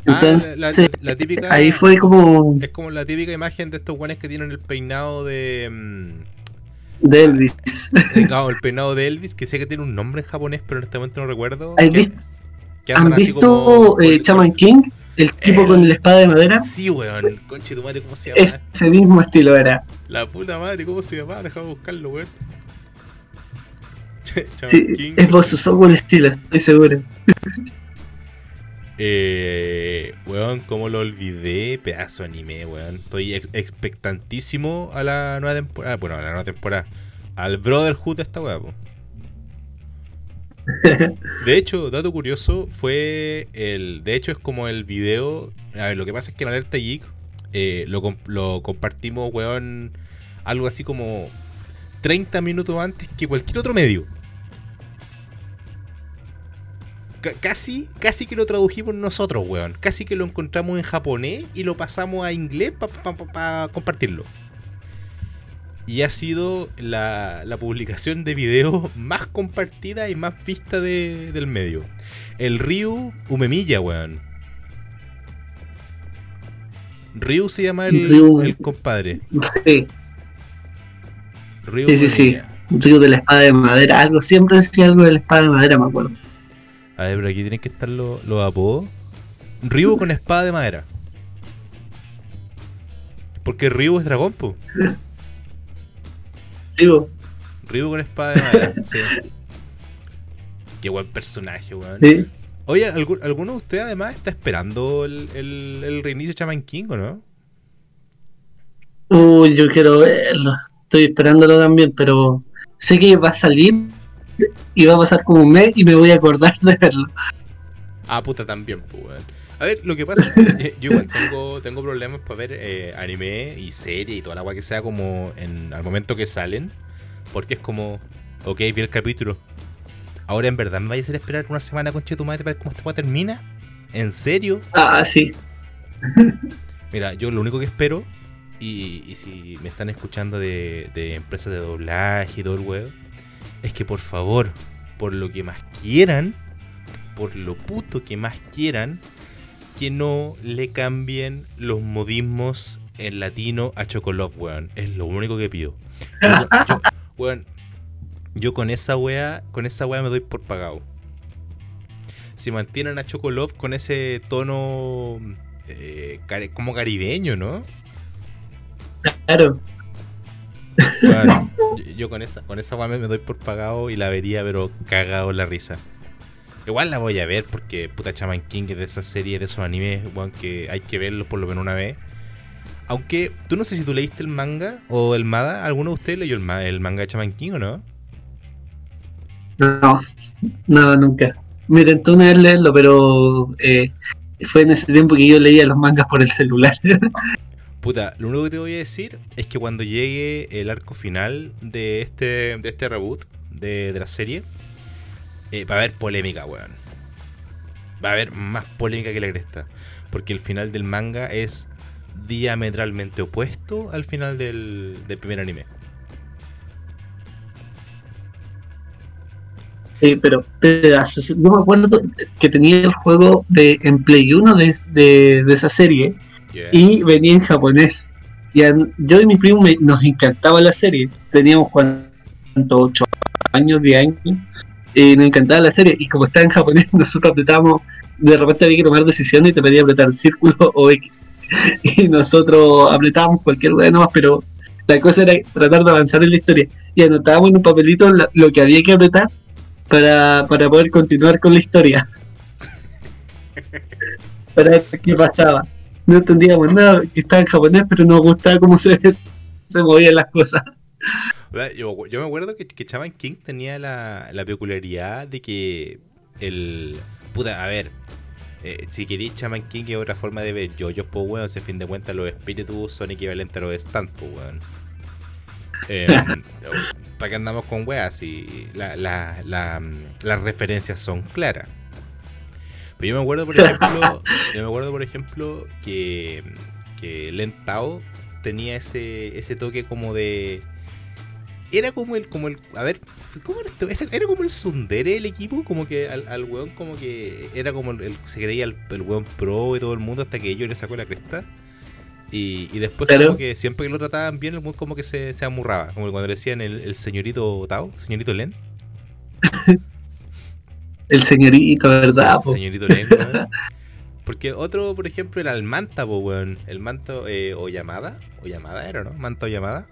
Ah, Entonces, la, la- la típica. ahí fue como Es como la típica imagen de estos guanes que tienen el peinado de. mm, de Elvis. claro, el peinado de Elvis, que sé que tiene un nombre en japonés, pero en este momento no recuerdo. ¿Has que- visto- que ¿Han visto como- eh, Chaman King? El tipo con la espada de madera. Sí, weón. Conche tu madre, ¿cómo se llama? Ese mismo estilo era. La puta madre, ¿cómo se llama? Déjame buscarlo, weón. Chaman Sí, King. es Bosusoku el estilo, estoy seguro. Eh, weón, como lo olvidé, pedazo de anime, weón. Estoy ex- expectantísimo a la nueva temporada. Bueno, a la nueva temporada. Al Brotherhood de esta weá, po. De hecho, dato curioso, fue el. De hecho, es como el video. A ver, lo que pasa es que en Alerta Geek eh, lo, comp- lo compartimos, weón, algo así como 30 minutos antes que cualquier otro medio. Ca- casi, casi que lo tradujimos nosotros, weón. Casi que lo encontramos en japonés y lo pasamos a inglés para compartirlo. Y ha sido la, la publicación de video más compartida y más vista de- del medio. El Ryu Umemilla, weón. Ryu se llama el, Ryu. el compadre. Sí, Ryu Sí, sí, sí. Río de la espada de madera. Algo, siempre decía algo de la espada de madera, me acuerdo. A ver, pero aquí tienen que estar los, los apodos. Ryu con espada de madera. Porque Ryu es dragón, po. Digo, Ryu con espada de madera. sí. Qué buen personaje, weón. sí. Oye, ¿algún- ¿alguno de ustedes además está esperando el, el, el reinicio de Shaman King o no? Uy, yo quiero verlo. Estoy esperándolo también, pero sé que va a salir y va a pasar como un mes y me voy a acordar de verlo. Ah, puta, también, pues, weón. A ver, lo que pasa es que yo igual tengo, tengo problemas para ver eh, anime y serie y toda la agua que sea como en, al momento que salen. Porque es como, ok, vi el capítulo. Ahora en verdad me vaya a hacer esperar una semana con tu madre para ver cómo esta termina. ¿En serio? Ah, sí. Mira, yo lo único que espero, y, y si me están escuchando de, de empresas de doblaje y todo el weón, es que por favor, por lo que más quieran, por lo puto que más quieran, que no le cambien los modismos en latino a Chocolove, weón. Es lo único que pido. Yo, yo- weón, yo con esa wea, con esa wea me doy por pagado. Si mantienen a Chocolove con ese tono eh, como caribeño, ¿no? Claro. Bueno, yo, yo con esa, con esa weá me, doy por pagado y la vería, pero cagado la risa. Igual la voy a ver porque puta Chaman King es de esas series, de esos animes, weón, que hay que verlos por lo menos una vez. Aunque, tú no sé si tú leíste el manga o el MADA, ¿alguno de ustedes leyó el, ma- el manga de Chaman King o no? No, no, nunca. Me tentó una vez leerlo, pero eh, fue en ese tiempo que yo leía los mangas por el celular. Puta, lo único que te voy a decir es que cuando llegue el arco final de este, de este reboot de, de la serie, eh, va a haber polémica, weón. Va a haber más polémica que la cresta. Porque el final del manga es diametralmente opuesto al final del, del primer anime. Sí, pero pedazos. Yo me acuerdo que tenía el juego de en Play 1 de, de, de esa serie Yeah. y venía en japonés. Y a- yo y mi primo me- nos encantaba la serie. Teníamos cuánto, 8 años, 10 años. Y nos encantaba la serie. Y como estaba en japonés, nosotros apretábamos. De repente había que tomar decisiones y te pedía apretar círculo o X. Y nosotros apretábamos cualquier lugar nomás, pero la cosa era tratar de avanzar en la historia. Y anotábamos en un papelito lo que había que apretar para, para poder continuar con la historia. para ver qué pasaba. No entendíamos nada, que estaba en japonés, pero nos gustaba cómo se, se movían las cosas. Yo, yo me acuerdo que, que Chaman King tenía la, la peculiaridad de que el. Puta, a ver. eh, si queréis Chaman King es otra forma de ver yo, yo pues weón, si a fin de cuentas los espíritus son equivalentes a los stands, pues weón. Eh, ¿Para qué andamos con weas? Y la, la, la, las referencias son claras. Pero yo me acuerdo, por ejemplo, yo me acuerdo, por ejemplo, que, que Len Tao tenía ese, ese toque como de. Era como el, como el. A ver, ¿cómo era esto? Era, era como el Sundere del equipo, como que al, al weón como que era como el, el- se creía el, el weón pro y todo el mundo hasta que ellos le sacó la cresta. Y, y después Claro. como que siempre que lo trataban bien, el weón como que se, se amurraba. Como cuando le decían el, el señorito Tao, señorito Len. El señorito, ¿verdad? Po? Señorito Len, weón. Porque otro, por ejemplo, era el Manta, po, weón. El Manto eh, o llamada. O llamada era, ¿no? Manta o llamada.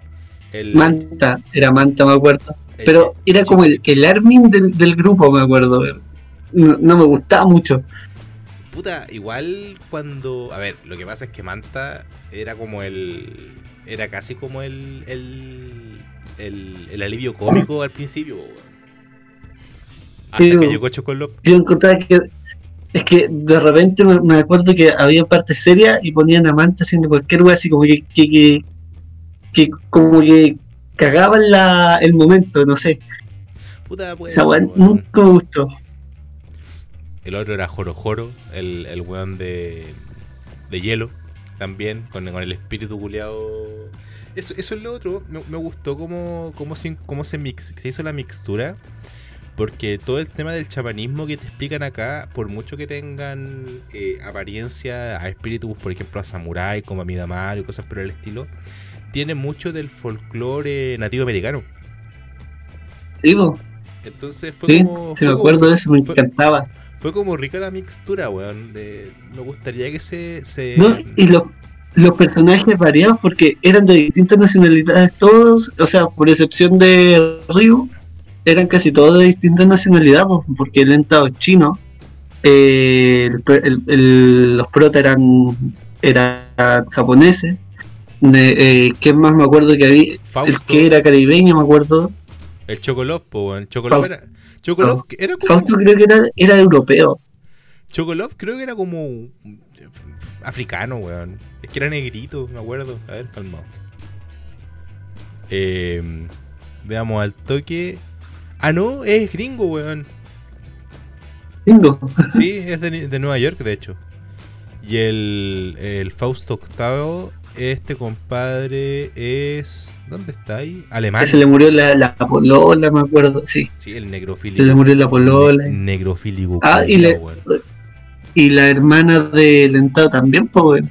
El, Manta, era Manta, me acuerdo. el- Pero era como el, el Armin del, del grupo, me acuerdo. No, no me gustaba mucho. Puta, igual cuando. A ver, lo que pasa es que Manta era como el. Era casi como el. El, el, el alivio cómico al principio, weón. Hasta Sí, que weón. llegó. Yo encontraba que. Es que de repente me, me acuerdo que había partes serias y ponían a Manta haciendo cualquier wea así como que. que, que, que como que cagaban la, el momento, no sé. Puta, pues. Esa wea nunca me gustó. El otro era Joro Joro, el, el weón de, de hielo, también, con, con el espíritu culeado. Eso, eso es lo otro, me, me gustó cómo, cómo, se, cómo se, mix, se hizo la mixtura, porque todo el tema del chamanismo que te explican acá, por mucho que tengan eh, apariencia a espíritus, por ejemplo a samurái, como a Midamaru y cosas por el estilo, tiene mucho del folclore nativo americano. Sí, po. Entonces fue sí, como. sí me como- acuerdo de eso, me fue- encantaba. fue como rica la mixtura, weón. de- me gustaría que se. se ¿No? Y los, los personajes variados porque eran de distintas nacionalidades todos, o sea, por excepción de Ryu, eran casi todos de distintas nacionalidades, po, porque el Entao es chino, eh, el el- el- los protas eran, eran japoneses, de, eh, ¿qué más me acuerdo que había? El que era caribeño, me acuerdo. el Chocolov, weón. Chocolov Fausto. era. Chocolov era como. Fausto creo que era, era europeo. Chocolov creo que era como. Africano, weón. Es que era negrito, me acuerdo. A ver, calmado. Eh, veamos al toque. Ah, no, es gringo, weón. Gringo. Sí, es de, de Nueva York, de hecho. Y el, el Fausto Octavo, este compadre es. ¿Dónde está ahí? Alemán. Se le murió la, la polola, me acuerdo, sí. Sí, el negrofílico. Se le murió la polola. Ne- negrofílico. Ah, y la hermana del Entao también, pues.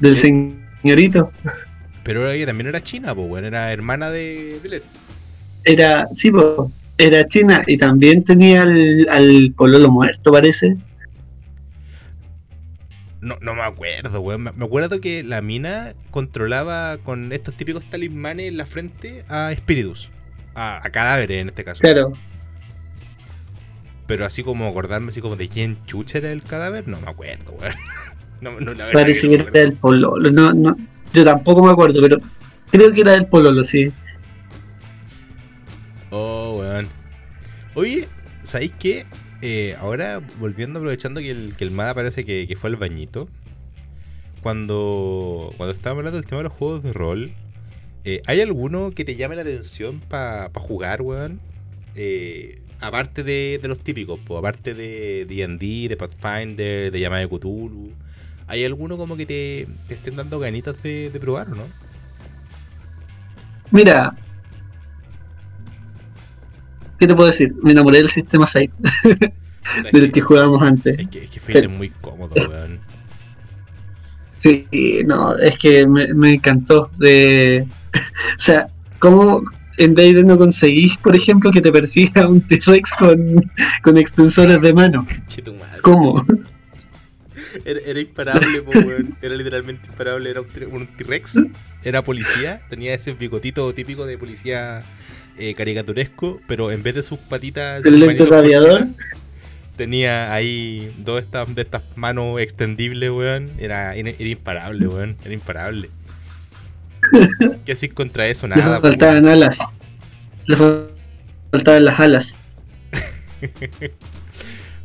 Del señorito. Pero ella también era china, pues, weón. Era hermana de, de. Era, sí, pues, era china y también tenía al, al pololo muerto, parece. No, no me acuerdo, weón. Me acuerdo que la mina controlaba con estos típicos talismanes en la frente a espíritus. A, a cadáveres en este caso. Claro. Pero así como acordarme así como de quién chucha era el cadáver, no me acuerdo, weón. No, no, la Parece que era del pololo. No, no, yo tampoco me acuerdo, pero creo que era del pololo, sí. Oh, weón. Oye, ¿sabéis qué? Eh, ahora, volviendo, aprovechando que el, que el MADA parece que, que fue al bañito. Cuando, cuando estábamos hablando del tema de los juegos de rol, eh, ¿hay alguno que te llame la atención para jugar, weón? Eh, aparte de, de los típicos, aparte de D&D, de Pathfinder, de Llamada de Cthulhu. ¿Hay alguno como que te, te estén dando ganitas de, probar no? Mira. ¿Qué te puedo decir? Me enamoré del sistema Fate, Puta, del es, que jugábamos antes. es que, es que Fate es muy cómodo, weón. Sí, no, es que me, me encantó. De, o sea, ¿cómo en D&D no conseguís, por ejemplo, que te persiga un T-Rex con, con extensores de mano? ¿Cómo? Era, era imparable, po, weón. Era literalmente imparable. Era un T-Rex. Era policía. Tenía ese bigotito típico de policía eh, caricaturesco. Pero en vez de sus patitas. ¿El lente radiador? Tenía ahí dos de estas, de estas manos extendibles, weón. Era, era, era imparable, weón. Era imparable. ¿Qué hacer contra eso? Le Nada, po, faltaban weón. alas. Le fal- faltaban las alas.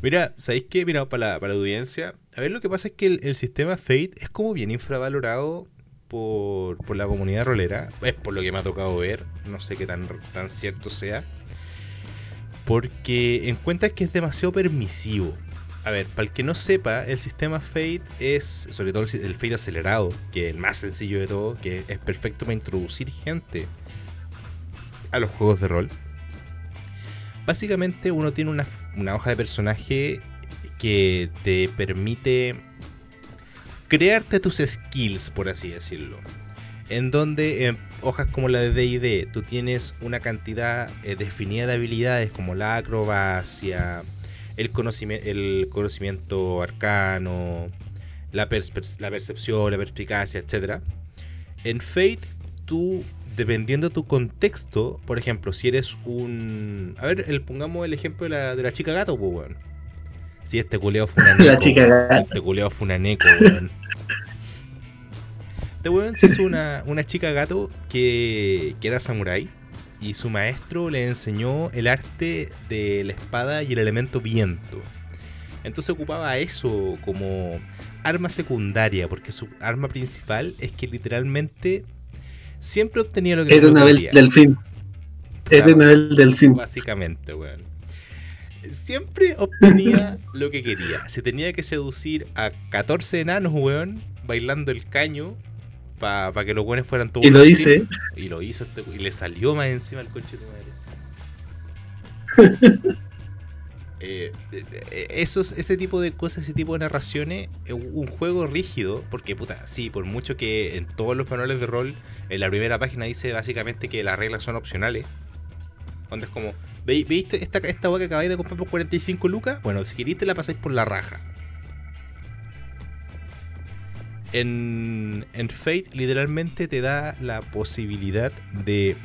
Mira, ¿sabéis qué? Mira, para la, para la audiencia. A ver, lo que pasa es que el, el sistema Fate es como bien infravalorado por, la comunidad rolera. Es por lo que me ha tocado ver. No sé qué tan, tan cierto sea. Porque encuentran que es demasiado permisivo. A ver, para el que no sepa, el sistema Fate es, sobre todo el, Fate acelerado, que es el más sencillo de todo, que es perfecto para introducir gente a los juegos de rol. Básicamente uno tiene una, una hoja de personaje que te permite crearte tus skills, por así decirlo. En donde en hojas como la de DD tú tienes una cantidad eh, definida de habilidades como la acrobacia, el conocimiento, el conocimiento arcano, la, percepción, la perspicacia, etc. En Fate, tú, dependiendo de tu contexto, por ejemplo, si eres un. A ver, el, pongamos el ejemplo de la, de la chica gato, pues, weón. Sí, este culeo fue una. La chica. Este culeo fue una neko, weón. Este weón se hizo una, una chica gato que, que era samurái. Y su maestro le enseñó el arte de la espada y el elemento viento. Entonces ocupaba eso como arma secundaria, porque su arma principal es que literalmente siempre obtenía lo que Era lo una quería. del delfín. Era una del delfín. Básicamente, weón. Siempre obtenía lo que quería. Si tenía que seducir a 14 enanos, weón, bailando el caño para que los buenos fueran todos. Y lo así. hice. Y lo hizo este, y le salió más encima al conche de tu madre. Eh, esos, ese tipo de cosas, ese tipo de narraciones, es un juego rígido, porque puta, sí, por mucho que en todos los manuales de rol, en la primera página dice básicamente que las reglas son opcionales. Donde es como, "¿Ve- ¿veis esta, esta hueá que acabáis de comprar por 45 lucas? Bueno, si queréis te la pasáis por la raja. En, Fate literalmente te da la posibilidad de...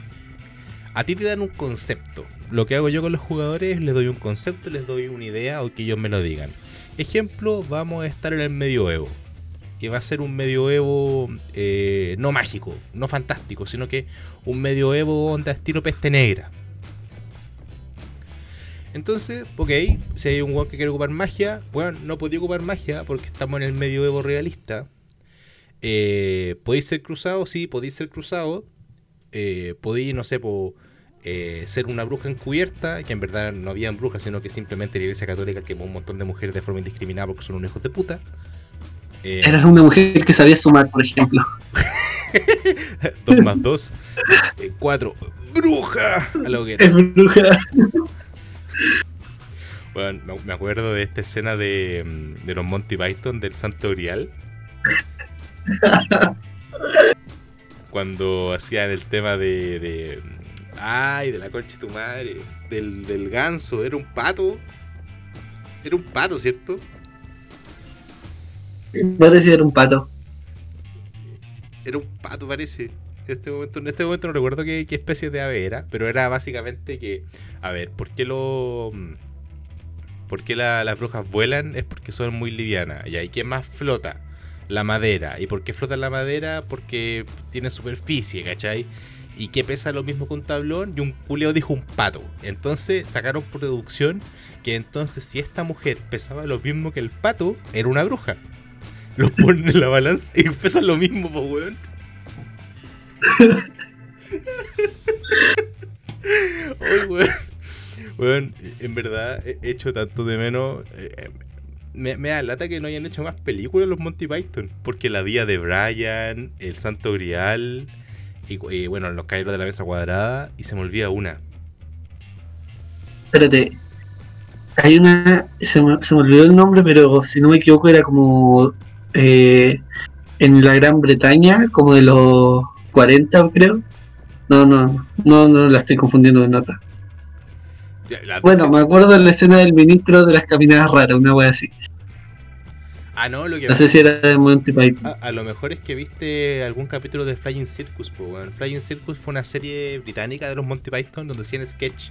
A ti te dan un concepto. Lo que hago yo con los jugadores es les doy un concepto, les doy una idea o que ellos me lo digan. Ejemplo, vamos a estar en el medioevo. Que va a ser un medioevo eh, no mágico, no fantástico, sino que un medioevo onda estilo peste negra. Entonces, ok, si hay un weón que quiere ocupar magia, bueno, no podía ocupar magia porque estamos en el medioevo realista. Eh, ¿Podéis ser cruzado? Sí, podéis ser cruzado. Eh, podéis, no sé, po, eh, ser una bruja encubierta, que en verdad no habían brujas, sino que simplemente la iglesia católica quemó un montón de mujeres de forma indiscriminada porque son unos hijos de puta. Eras una mujer que sabía sumar, por ejemplo. 2 más 2, 4, bruja. A lo que era. Es bruja. Bueno, me- me acuerdo de esta escena de, mm, de los Monty Python del Santo Grial. Cuando hacían el tema de, de, Ay, de la concha de tu madre. Del, del ganso. Era un pato. Era un pato, ¿cierto? Parecía era un pato. Era un pato, parece. En este momento, en este momento no recuerdo qué, qué especie de ave era, pero era básicamente que, a ver, ¿por qué lo, por qué la- las brujas vuelan? Es porque son muy livianas. ¿Y ahí quién más flota? La madera. ¿Y por qué flota la madera? Porque tiene superficie, ¿cachai? Y que pesa lo mismo que un tablón y un culeo dijo un pato. Entonces sacaron por deducción que entonces si esta mujer pesaba lo mismo que el pato, era una bruja. Los ponen en la balanza y pesan lo mismo, po, weón. Ay, weón. Weón, en verdad he hecho tanto de menos. eh, me, me da lata que no hayan hecho más películas los Monty Python. Porque la vía de Brian, el Santo Grial y, y, bueno, los caídos de la mesa cuadrada. Y se me olvida una. Espérate. Hay una. Se me, se me olvidó el nombre, pero si no me equivoco, era como. eh, en la Gran Bretaña, como de los 40, creo. No, no, no, no la estoy confundiendo. Ya, la- Bueno, me acuerdo de la escena del ministro de las caminadas raras, una wea así. Ah, no, lo que No sé si era de Monty Python. A, a lo mejor es que viste algún capítulo de Flying Circus, weón. Flying Circus fue una serie británica de los Monty Python donde hacían sketch.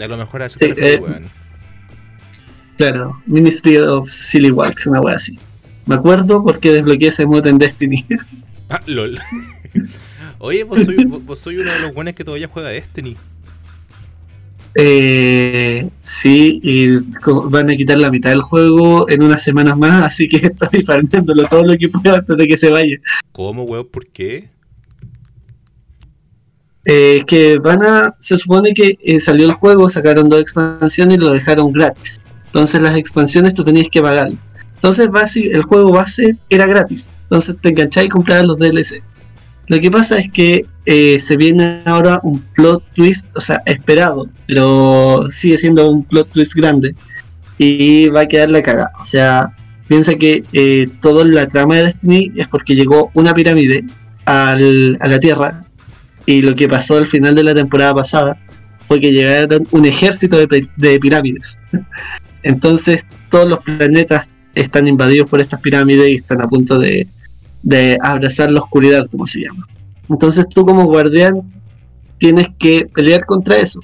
A lo mejor a eso Sí, eh. Claro, Ministry of Silly Wax, una wea así. Me acuerdo porque desbloqueé ese mod en Destiny. Ah, lol. Oye, vos soy, vos, vos soy uno de los buenos que todavía juega Destiny. Eh, sí, y van a quitar la mitad del juego en unas semanas más, así que estoy farmeándolo todo lo que pueda antes de que se vaya. ¿Cómo, weón? ¿Por qué? Eh, que van a, se supone que eh, salió el juego, sacaron dos expansiones y lo dejaron gratis. Entonces las expansiones tú tenías que pagar. Entonces basi- el juego base era gratis. Entonces te enganchabas y comprabas los DLC. Lo que pasa es que eh, se viene ahora un plot twist, o sea, esperado, pero sigue siendo un plot twist grande. Y va a quedar la cagada. O sea, piensa que eh, toda la trama de Destiny es porque llegó una pirámide a la Tierra y lo que pasó al final de la temporada pasada fue que llegaron un ejército de, de pirámides. Entonces todos los planetas están invadidos por estas pirámides y están a punto de abrazar la oscuridad, como se llama. Entonces tú como guardián tienes que pelear contra eso.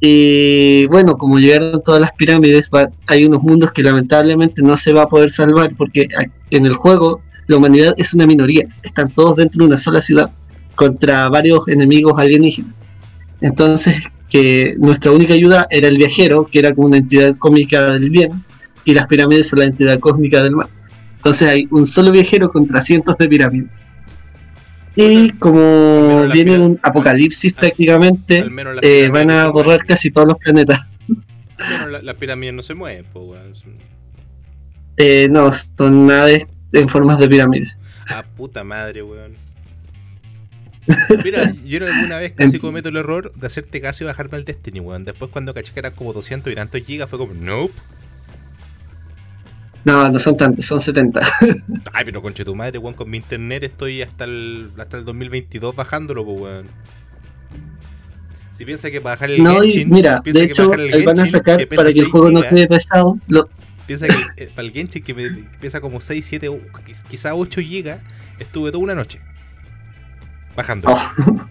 Y bueno, como llegaron todas las pirámides, va- hay unos mundos que lamentablemente no se va a poder salvar porque en el juego la humanidad es una minoría. Están todos dentro de una sola ciudad contra varios enemigos alienígenas. Entonces, que nuestra única ayuda era el viajero, que era como una entidad cósmica del bien, y las pirámides son la entidad cósmica del mal. Entonces hay un solo viajero contra cientos de pirámides. Y como viene un apocalipsis al- prácticamente, al eh, van a borrar casi todos los planetas. La- las pirámides no se mueven, weón. Son- Eh, no, son naves en formas de pirámide. Ah, puta madre, weón. Mira, yo alguna vez casi cometo el error de hacerte caso y bajarme al Destiny, weón. Después cuando caché que eran como 200 y tantos gigas fue como, nope. No, no son tantos, son 70. Ay, pero conche tu madre, weón, con mi internet estoy hasta el, hasta el 2022 bajándolo, pues, weón. Si piensa que para bajar el No, y Genshin, mira, piensa de que hecho, el eh, van a Genshin, sacar que para que el 6 juego no gigas, quede pesado. Lo, Piensa que eh, para el Genshin que me- pesa como 6, 7, o quiz- quizá 8 gigas, estuve toda una noche bajando. Oh.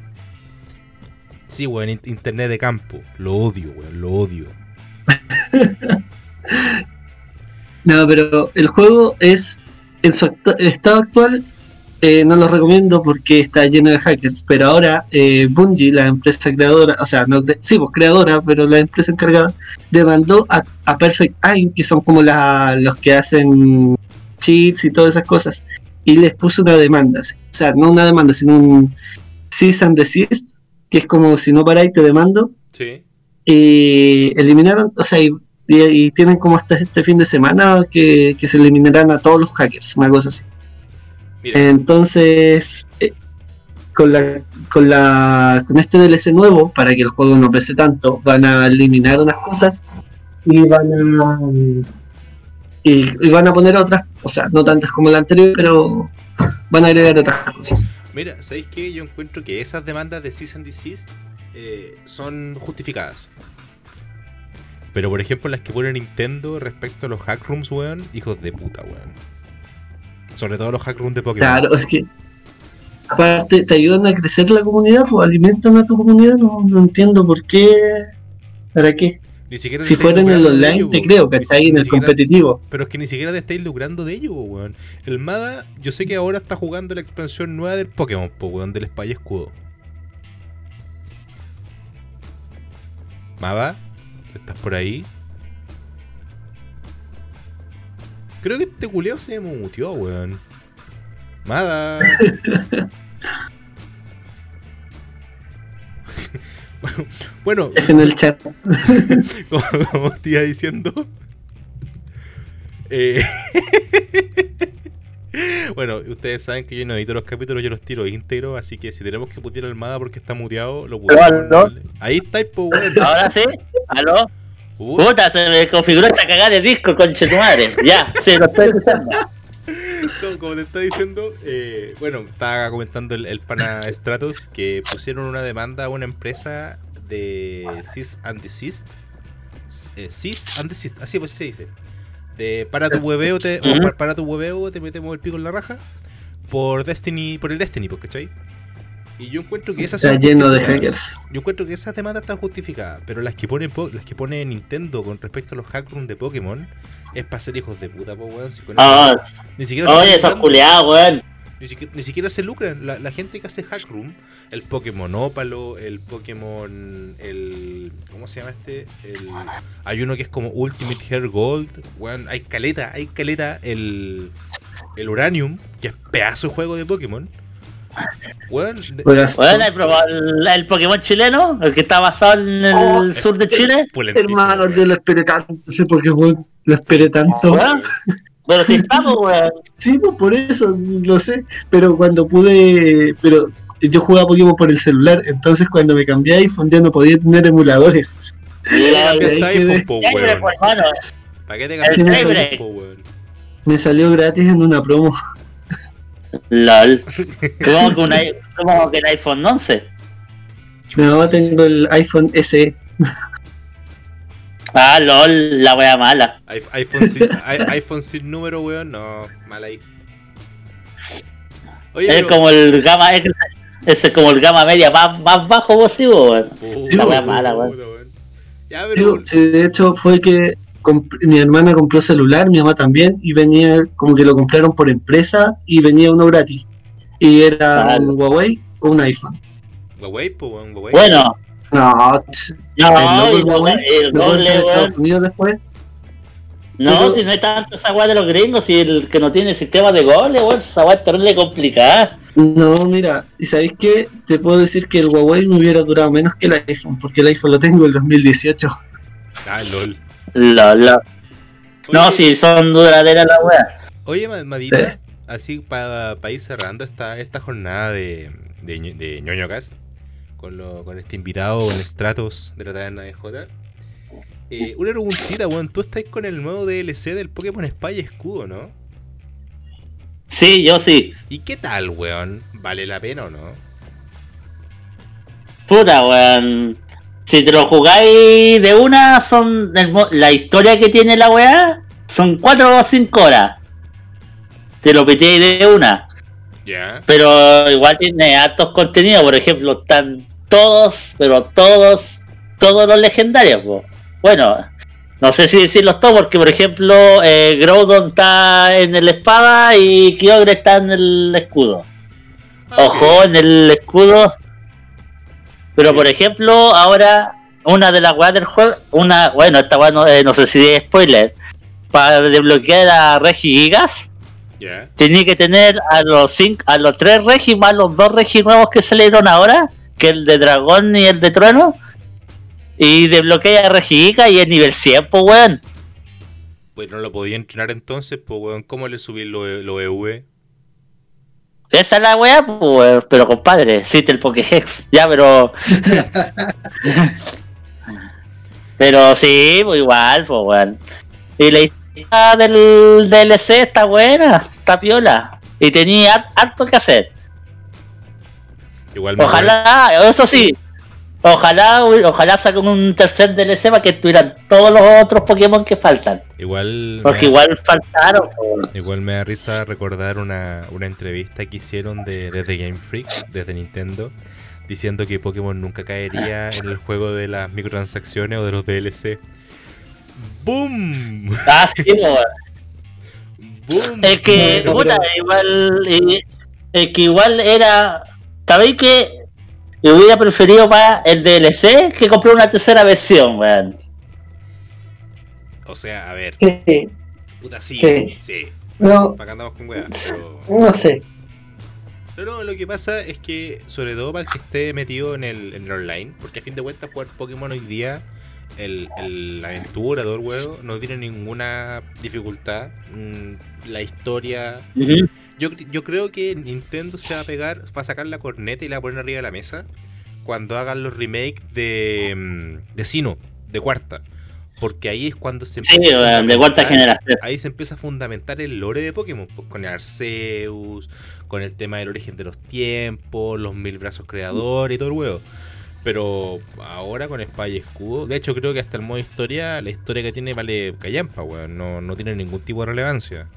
Sí, weón, in- internet de campo. Lo odio, weón, lo odio. No, pero el juego es en su actu- estado actual. eh, no lo recomiendo porque está lleno de hackers. Pero ahora eh, Bungie, la empresa creadora, o sea, no, sí, pues creadora, pero la empresa encargada, demandó a, a Perfect Aim, que son como la- los que hacen cheats y todas esas cosas, y les puso una demanda. O sea, no una demanda, sino un cease and desist, que es como si no paráis, te demando. Sí. y eliminaron, o sea, y, y- y tienen como hasta este fin de semana que, que se eliminarán a todos los hackers, una cosa así. Mira, Entonces, eh, con la con la con este DLC nuevo, para que el juego no pese tanto, van a eliminar unas cosas y van a y, y van a poner otras, o sea, no tantas como la anterior, pero van a agregar otras cosas. mira, ¿sabéis qué? Yo encuentro que esas demandas de Cease and Desist eh, son justificadas. Pero por ejemplo, las que pone Nintendo respecto a los hack rooms, weón, hijos de puta, weón. Sobre todo los hack rooms de Pokémon. Claro, es que aparte te ayudan a crecer la comunidad, pues alimentan a tu comunidad, no, no entiendo por qué, para qué. Ni siquiera Si fuera en el online, ello, te creo que está ahí en el siquiera- competitivo. Pero es que ni siquiera te estáis lucrando de ello, weón. El Mada, yo sé que ahora está jugando la expansión nueva del Pokémon, po, weón, del Espada y Escudo. Mada, ¿estás por ahí? Creo que este culiao se me muteó, weón. Mada. Bueno, Dejen el chat. como, como te iba diciendo. Eh, bueno, ustedes saben que yo no edito los capítulos, yo los tiro íntegros, así que si tenemos que putear al Mada porque está muteado, lo puteamos. Ahí está, weón. Ahora sí, aló. Puta, Puta, se me configuró esta cagada de disco, conche tu madre. Ya, sí, lo estoy escuchando. como, como te está diciendo, eh, bueno, estaba comentando el, el pana Stratos que pusieron una demanda a una empresa de Cease and Desist. Eh, Cease and Desist, así pues se dice. De para tu hueveo te, o Ujú. pa- para tu hueveo te metemos el pico en la raja por Destiny, por el Destiny, pues, ¿cachai? Y yo encuentro que esas Está lleno de hackers. Yo encuentro que esas demandas están justificadas, pero las que pone po- las que pone Nintendo con respecto a los hackrooms de Pokémon es para ser hijos de puta, po, weón. si con eso- ni siquiera se oye, weón. Ni siquiera, ni siquiera se lucran. La, la gente que hace hackroom, el Pokémon Ópalo, el Pokémon. el ¿Cómo se llama este? El, hay uno que es como Ultimate Hair Gold. weón, hay caleta, hay caleta. El, el Uranium, que es pedazo de juego de Pokémon. Weón, ¿hay probado el, el Pokémon chileno? El que está basado en el Oh, sur de Chile. Hermano, yo lo esperé tanto, no sé por qué weón, lo esperé tanto. Weón. Pero si estamos, weón. Sí, pues por eso, lo sé. Pero cuando pude, pero yo jugaba Pokémon por el celular, entonces cuando me cambié a iPhone ya no podía tener emuladores. IPhone, po, pues. ¿Para qué te El cambiaste Daybreak. iPhone, po, weón? Me salió gratis en una promo. LOL. Como que, un, el iPhone 11. No, tengo el iPhone SE. Ah, LOL, la wea mala. iPhone, iPhone, sin, iPhone sin número, weón. No, mal ahí. Oye, Es pero- como el gama, es como el gama media más, más bajo posible, weón. Sí, la wea mala, weón. weón. Ya, Sí, pero. sí, de hecho fue que mi hermana compró celular, mi mamá también, y venía como que lo compraron por empresa y venía uno gratis. Y era Claro. un Huawei o un iPhone. Huawei, po, weón, Huawei. Bueno, No, no, el Huawei, el doble. Estados Unidos después. No, Pero- si no hay tanto esa weá de los gringos, si el que no tiene sistema de goles, weón, esa weá es terrible complicada. No, mira, ¿y sabéis qué? Te puedo decir que el Huawei me hubiera durado menos que el iPhone, porque el iPhone lo tengo el 2018. Ah, lol. La, la. No, si son duraderas las weas. Oye, Ma- Madita, Sí. así para ir cerrando esta, esta jornada de, de, Ño- de ñoño Cast con, lo- con este invitado, con Stratos de la taberna de J. Eh, una preguntita, weón. Tú estás con el nuevo DLC del Pokémon Espada y Escudo, ¿no? Sí, yo sí. ¿Y qué tal, weón? ¿Vale la pena o no? Puta, weón. Si te lo jugáis de una, son. La historia que tiene la weá son 4 o 5 horas. Te lo pitéis de una. Ya. Pero igual tiene altos contenidos. Por ejemplo, están todos, pero todos, todos los legendarios. po. Bueno, no sé si decirlos todos, porque por ejemplo, eh, Groudon está en el espada y Kyogre está en el escudo. Ah. Ojo, en el escudo. Pero por ejemplo, ahora una de las weas del juego, una, bueno, esta wea no, eh, no sé si es spoiler, para desbloquear a Regi Gigas, tenía que tener a los cinco, a los tres Regi más los dos Regi nuevos que salieron ahora, que el de Dragón y el de Trueno, y desbloquea a Regi Gigas y es nivel 100, pues weón. Pues no lo podía entrenar entonces, pues weón. ¿Cómo le subí lo, lo EV? Esa es la wea, pues, pero compadre, existe el Pokéhex, ya, pero... pero sí, pues igual, pues weón. Y la historia del DLC está buena, está piola. Y tenía har- harto que hacer. Igual Ojalá, eso sí, ojalá, ojalá saquen un tercer DLC para que estuvieran todos los otros Pokémon que faltan. Igual. Porque me- igual faltaron. Igual me da risa recordar una, una entrevista que hicieron de, desde Game Freak, desde Nintendo, diciendo que Pokémon nunca caería en el juego de las microtransacciones o de los DLC. ¡Boom! Ah, sí. ¡Boom! Es que, Bueno, igual, eh, es que igual era, ¿sabéis que yo hubiera preferido más el DLC que comprar una tercera versión, weón? O sea, a ver, Sí, puta, sí, Sí. sí. no, Para andamos con weas, pero... no sé. No, no, lo que pasa es que, sobre todo para el que esté metido en el, en el online, porque a fin de cuentas jugar Pokémon hoy día, el, el- la aventura, todo el juego, no tiene ninguna dificultad. Mm, La historia... Yo, yo creo que Nintendo se va a pegar, va a sacar la corneta y la va a poner arriba de la mesa cuando hagan los remakes de, mm, de Sino, de cuarta. Porque ahí es cuando se Sí, empieza a weón, de cuarta generación. ahí se empieza a fundamentar el lore de Pokémon, con el Arceus, con el tema del origen de los tiempos, los mil brazos creadores y todo el huevo. Pero ahora con Espada y Escudo, de hecho creo que hasta el modo historia, la historia que tiene vale callampa, weón, no, no tiene ningún tipo de relevancia.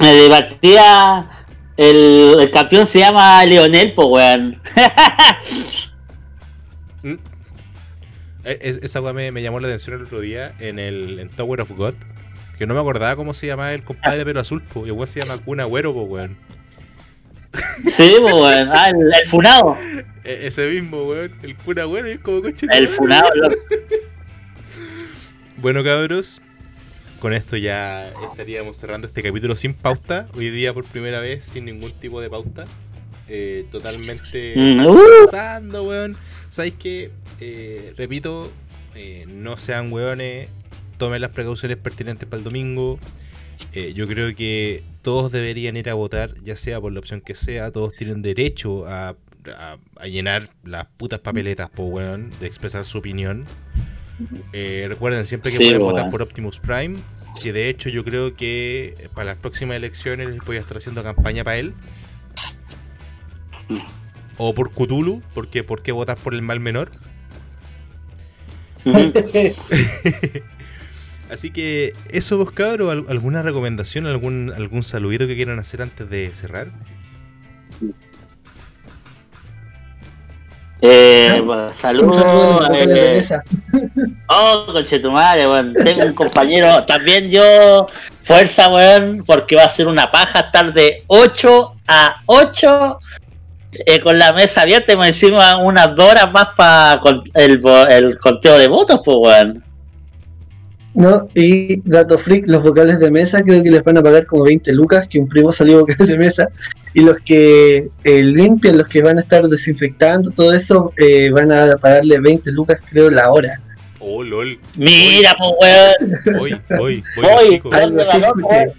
Me divertía, el, el campeón se llama Leonel, pues, weón. Mm. E- es- esa weá me, me llamó la atención el otro día en el en Tower of God, que no me acordaba cómo se llamaba el compadre pero azul, pues, y el weón se llama Kun Agüero, pues, weón. sí, pues, weón. Ah, el, el Funado. E- ese mismo, weón, el Kun Agüero, es como coche. El Funado, loco. Bueno, cabros, con esto ya estaríamos cerrando este capítulo sin pauta. Hoy día por primera vez sin ningún tipo de pauta. Eh, totalmente Mm, uh. pasando, weón. ¿Sabéis qué? Eh, repito, eh, no sean weones, tomen las precauciones pertinentes para el domingo. Eh, yo creo que todos deberían ir a votar, ya sea por la opción que sea, todos tienen derecho a, a- a llenar las putas papeletas, po weón, de expresar su opinión. Eh, recuerden siempre que Sí, pueden votar por Optimus Prime, que de hecho yo creo que para las próximas elecciones voy a estar haciendo campaña para él. O por Cthulhu, porque ¿por qué votar por el mal menor? Así que eso vos cabros, ¿Al- ¿alguna recomendación, algún, algún saludito que quieran hacer antes de cerrar? Eh, ¿Ah? bueno, Un saludos. saludo a eh, mesa. Oh, conchetumare, weón. Tengo un compañero, también yo, fuerza, weón, porque va a ser una paja estar de 8 a 8 eh, con la mesa abierta y me encima unas dos horas más para el, el conteo de votos, pues, weón. No, y dato freak, los vocales de mesa creo que les van a pagar como 20 lucas, que un primo salió vocal de mesa, y los que eh, limpian, los que van a estar desinfectando, todo eso, eh, van a pagarle 20 lucas creo la hora. Oh, lol. Mira, pues, weón. Hoy, hoy, Hoy. Algo así, porque-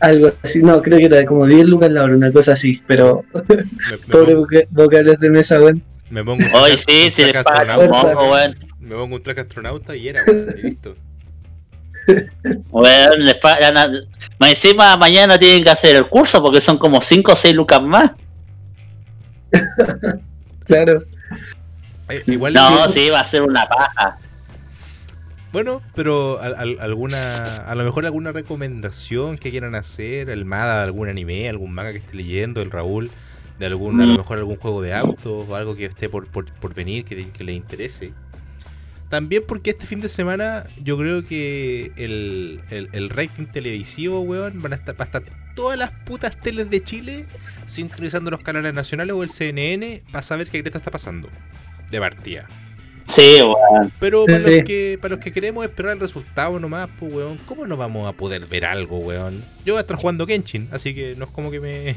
algo así, no, creo que era como 10 lucas la hora, una cosa así, pero Me, me pobre pongo, vocales de mesa, weón. me pongo un Hoy traje- sí, un les mongo, weón. Me pongo un traje astronauta y era, weón, listo. Weón, les pagan. Más encima, mañana tienen que hacer el curso porque son como 5 o 6 lucas más. Claro. Eh, igual No, sí, va a ser una paja. Bueno, pero al- al- alguna, a lo mejor alguna recomendación que quieran hacer, el Mada de algún anime, algún manga que esté leyendo, el Raúl de algún, a lo mejor algún juego de autos o algo que esté por, por, por venir que, que le interese. También porque este fin de semana yo creo que el, el, el rating televisivo, weón, van a estar, va a estar todas las putas teles de Chile sintonizando los canales nacionales o el CNN para saber qué greta está pasando. De partida. Sí, weón. Pero para Sí. los, que, para los que queremos esperar el resultado nomás, pues, weón, ¿cómo no vamos a poder ver algo, weón? Yo voy a estar jugando Genshin, así que no es como que me...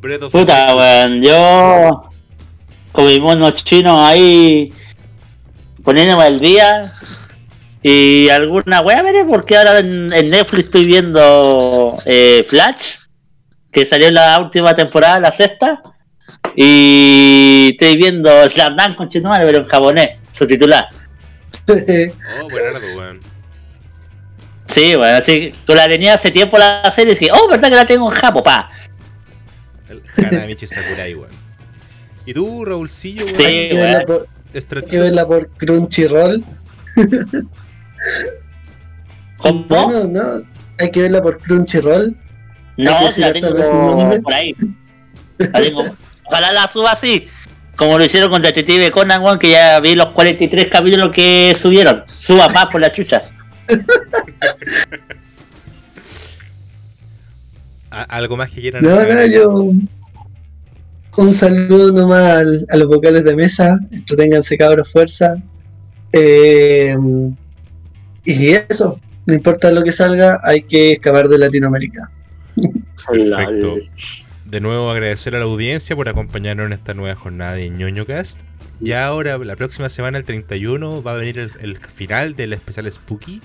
Puta, weón. Yo. Con mis monos chinos ahí. Poniéndome al día. Y alguna wea veré, porque ahora en, en Netflix estoy viendo eh, Flash. Que salió en la última temporada, la sexta. Y estoy viendo Slam Dunk con pero en japonés, subtitular. Oh, buenardo, weón. Sí, bueno, así que con la tenía hace tiempo la serie y dije, oh, verdad que la tengo en Japo, pa. El Hanamichi Sakurai, weón. ¿Y tú, Raulcillo, weón? Sí, hay, que verla por, hay que verla por Crunchyroll. ¿Cómo? Bueno, no, hay que verla por Crunchyroll. No, si la tengo por ahí. La tengo. Ojalá la suba así. Como lo hicieron con Detective Conan, weón, que ya vi los 43 capítulos que subieron. Suba más por la chucha. ¿Algo más que quieran No, no, yo. Un saludo nomás al- a los vocales de mesa. Entreténganse, cabros, fuerza. Eh, y eso, no importa lo que salga, hay que escapar de Latinoamérica. Perfecto. De nuevo agradecer a la audiencia por acompañarnos en esta nueva jornada de ñoño cast. Ya ahora, la próxima semana, el 31, va a venir el, el final del especial Spooky.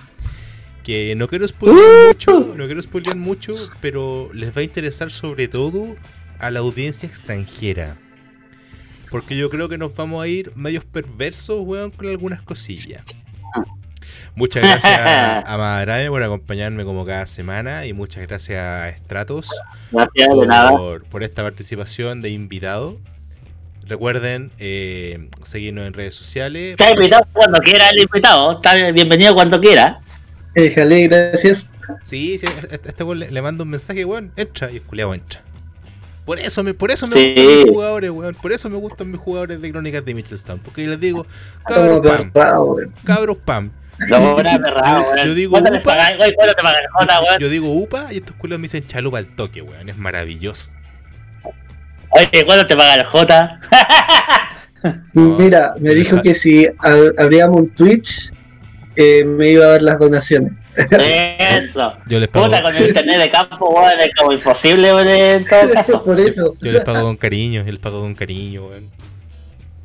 Que no quiero spoilear mucho, no quiero spoilear mucho, pero les va a interesar sobre todo a la audiencia extranjera. Porque yo creo que nos vamos a ir medios perversos, weón, con algunas cosillas. Muchas gracias a Madrame por acompañarme como cada semana y muchas gracias a Stratos Gracias, de nada. por, por esta participación de invitado. Recuerden eh, seguirnos en redes sociales. Está invitado cuando quiera el invitado. Está bienvenido cuando quiera. Déjale, gracias. Sí, sí, a este, este le, le mando un mensaje, weón, entra y el culiao entra. Por eso me, por eso me Sí. gustan mis jugadores, weón. Por eso me gustan mis jugadores de crónicas de Mitchelstown. Porque yo les digo, cabros pam, cabros pam. Buena Yo- weón. yo digo ¿Cuánto le upa. pagáis, güey? ¿Cuánto te pagan, Jota, weón? Yo digo upa y estos culios me dicen chalupa al toque, weón. Es maravilloso. Oye, ¿cuánto te paga el Jota? No, Mira, me yo dijo que si ab- abríamos un Twitch, eh, me iba a dar las donaciones. Eso. Yo les pago, Puta, con el internet de campo, weón, es como imposible, weón, en todo caso. Por eso. yo les pago con cariño, yo les pago con cariño, weón.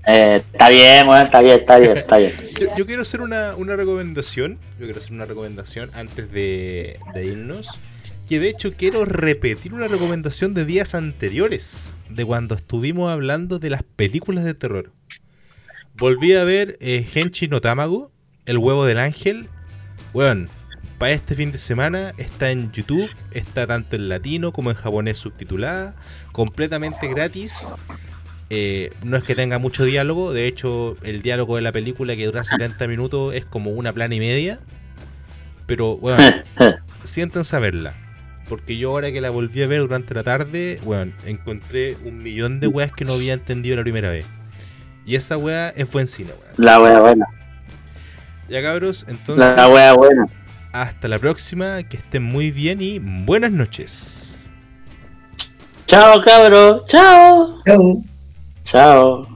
Eh, está bien, weón, está bien, está bien, está bien. Yo, yo quiero hacer una, una recomendación. Yo quiero hacer una recomendación antes de, de irnos. Que de hecho quiero repetir una recomendación de días anteriores. De cuando estuvimos hablando de las películas de terror. Volví a ver eh, Henchi no Tamago, El huevo del ángel. Weón, para este fin de semana está en YouTube. Está tanto en latino como en japonés subtitulada. Completamente gratis. Eh, no es que tenga mucho diálogo, de hecho el diálogo de la película que dura 70 minutos es como una plana y media. Pero bueno, siéntense a verla. Porque yo ahora que la volví a ver durante la tarde, weón, encontré un millón de weas que no había entendido la primera vez. Y esa wea es buen cine, weón. La wea buena. Ya cabros, entonces La wea buena. hasta la próxima, que estén muy bien y buenas noches. Chao, cabros. Chao. Chao.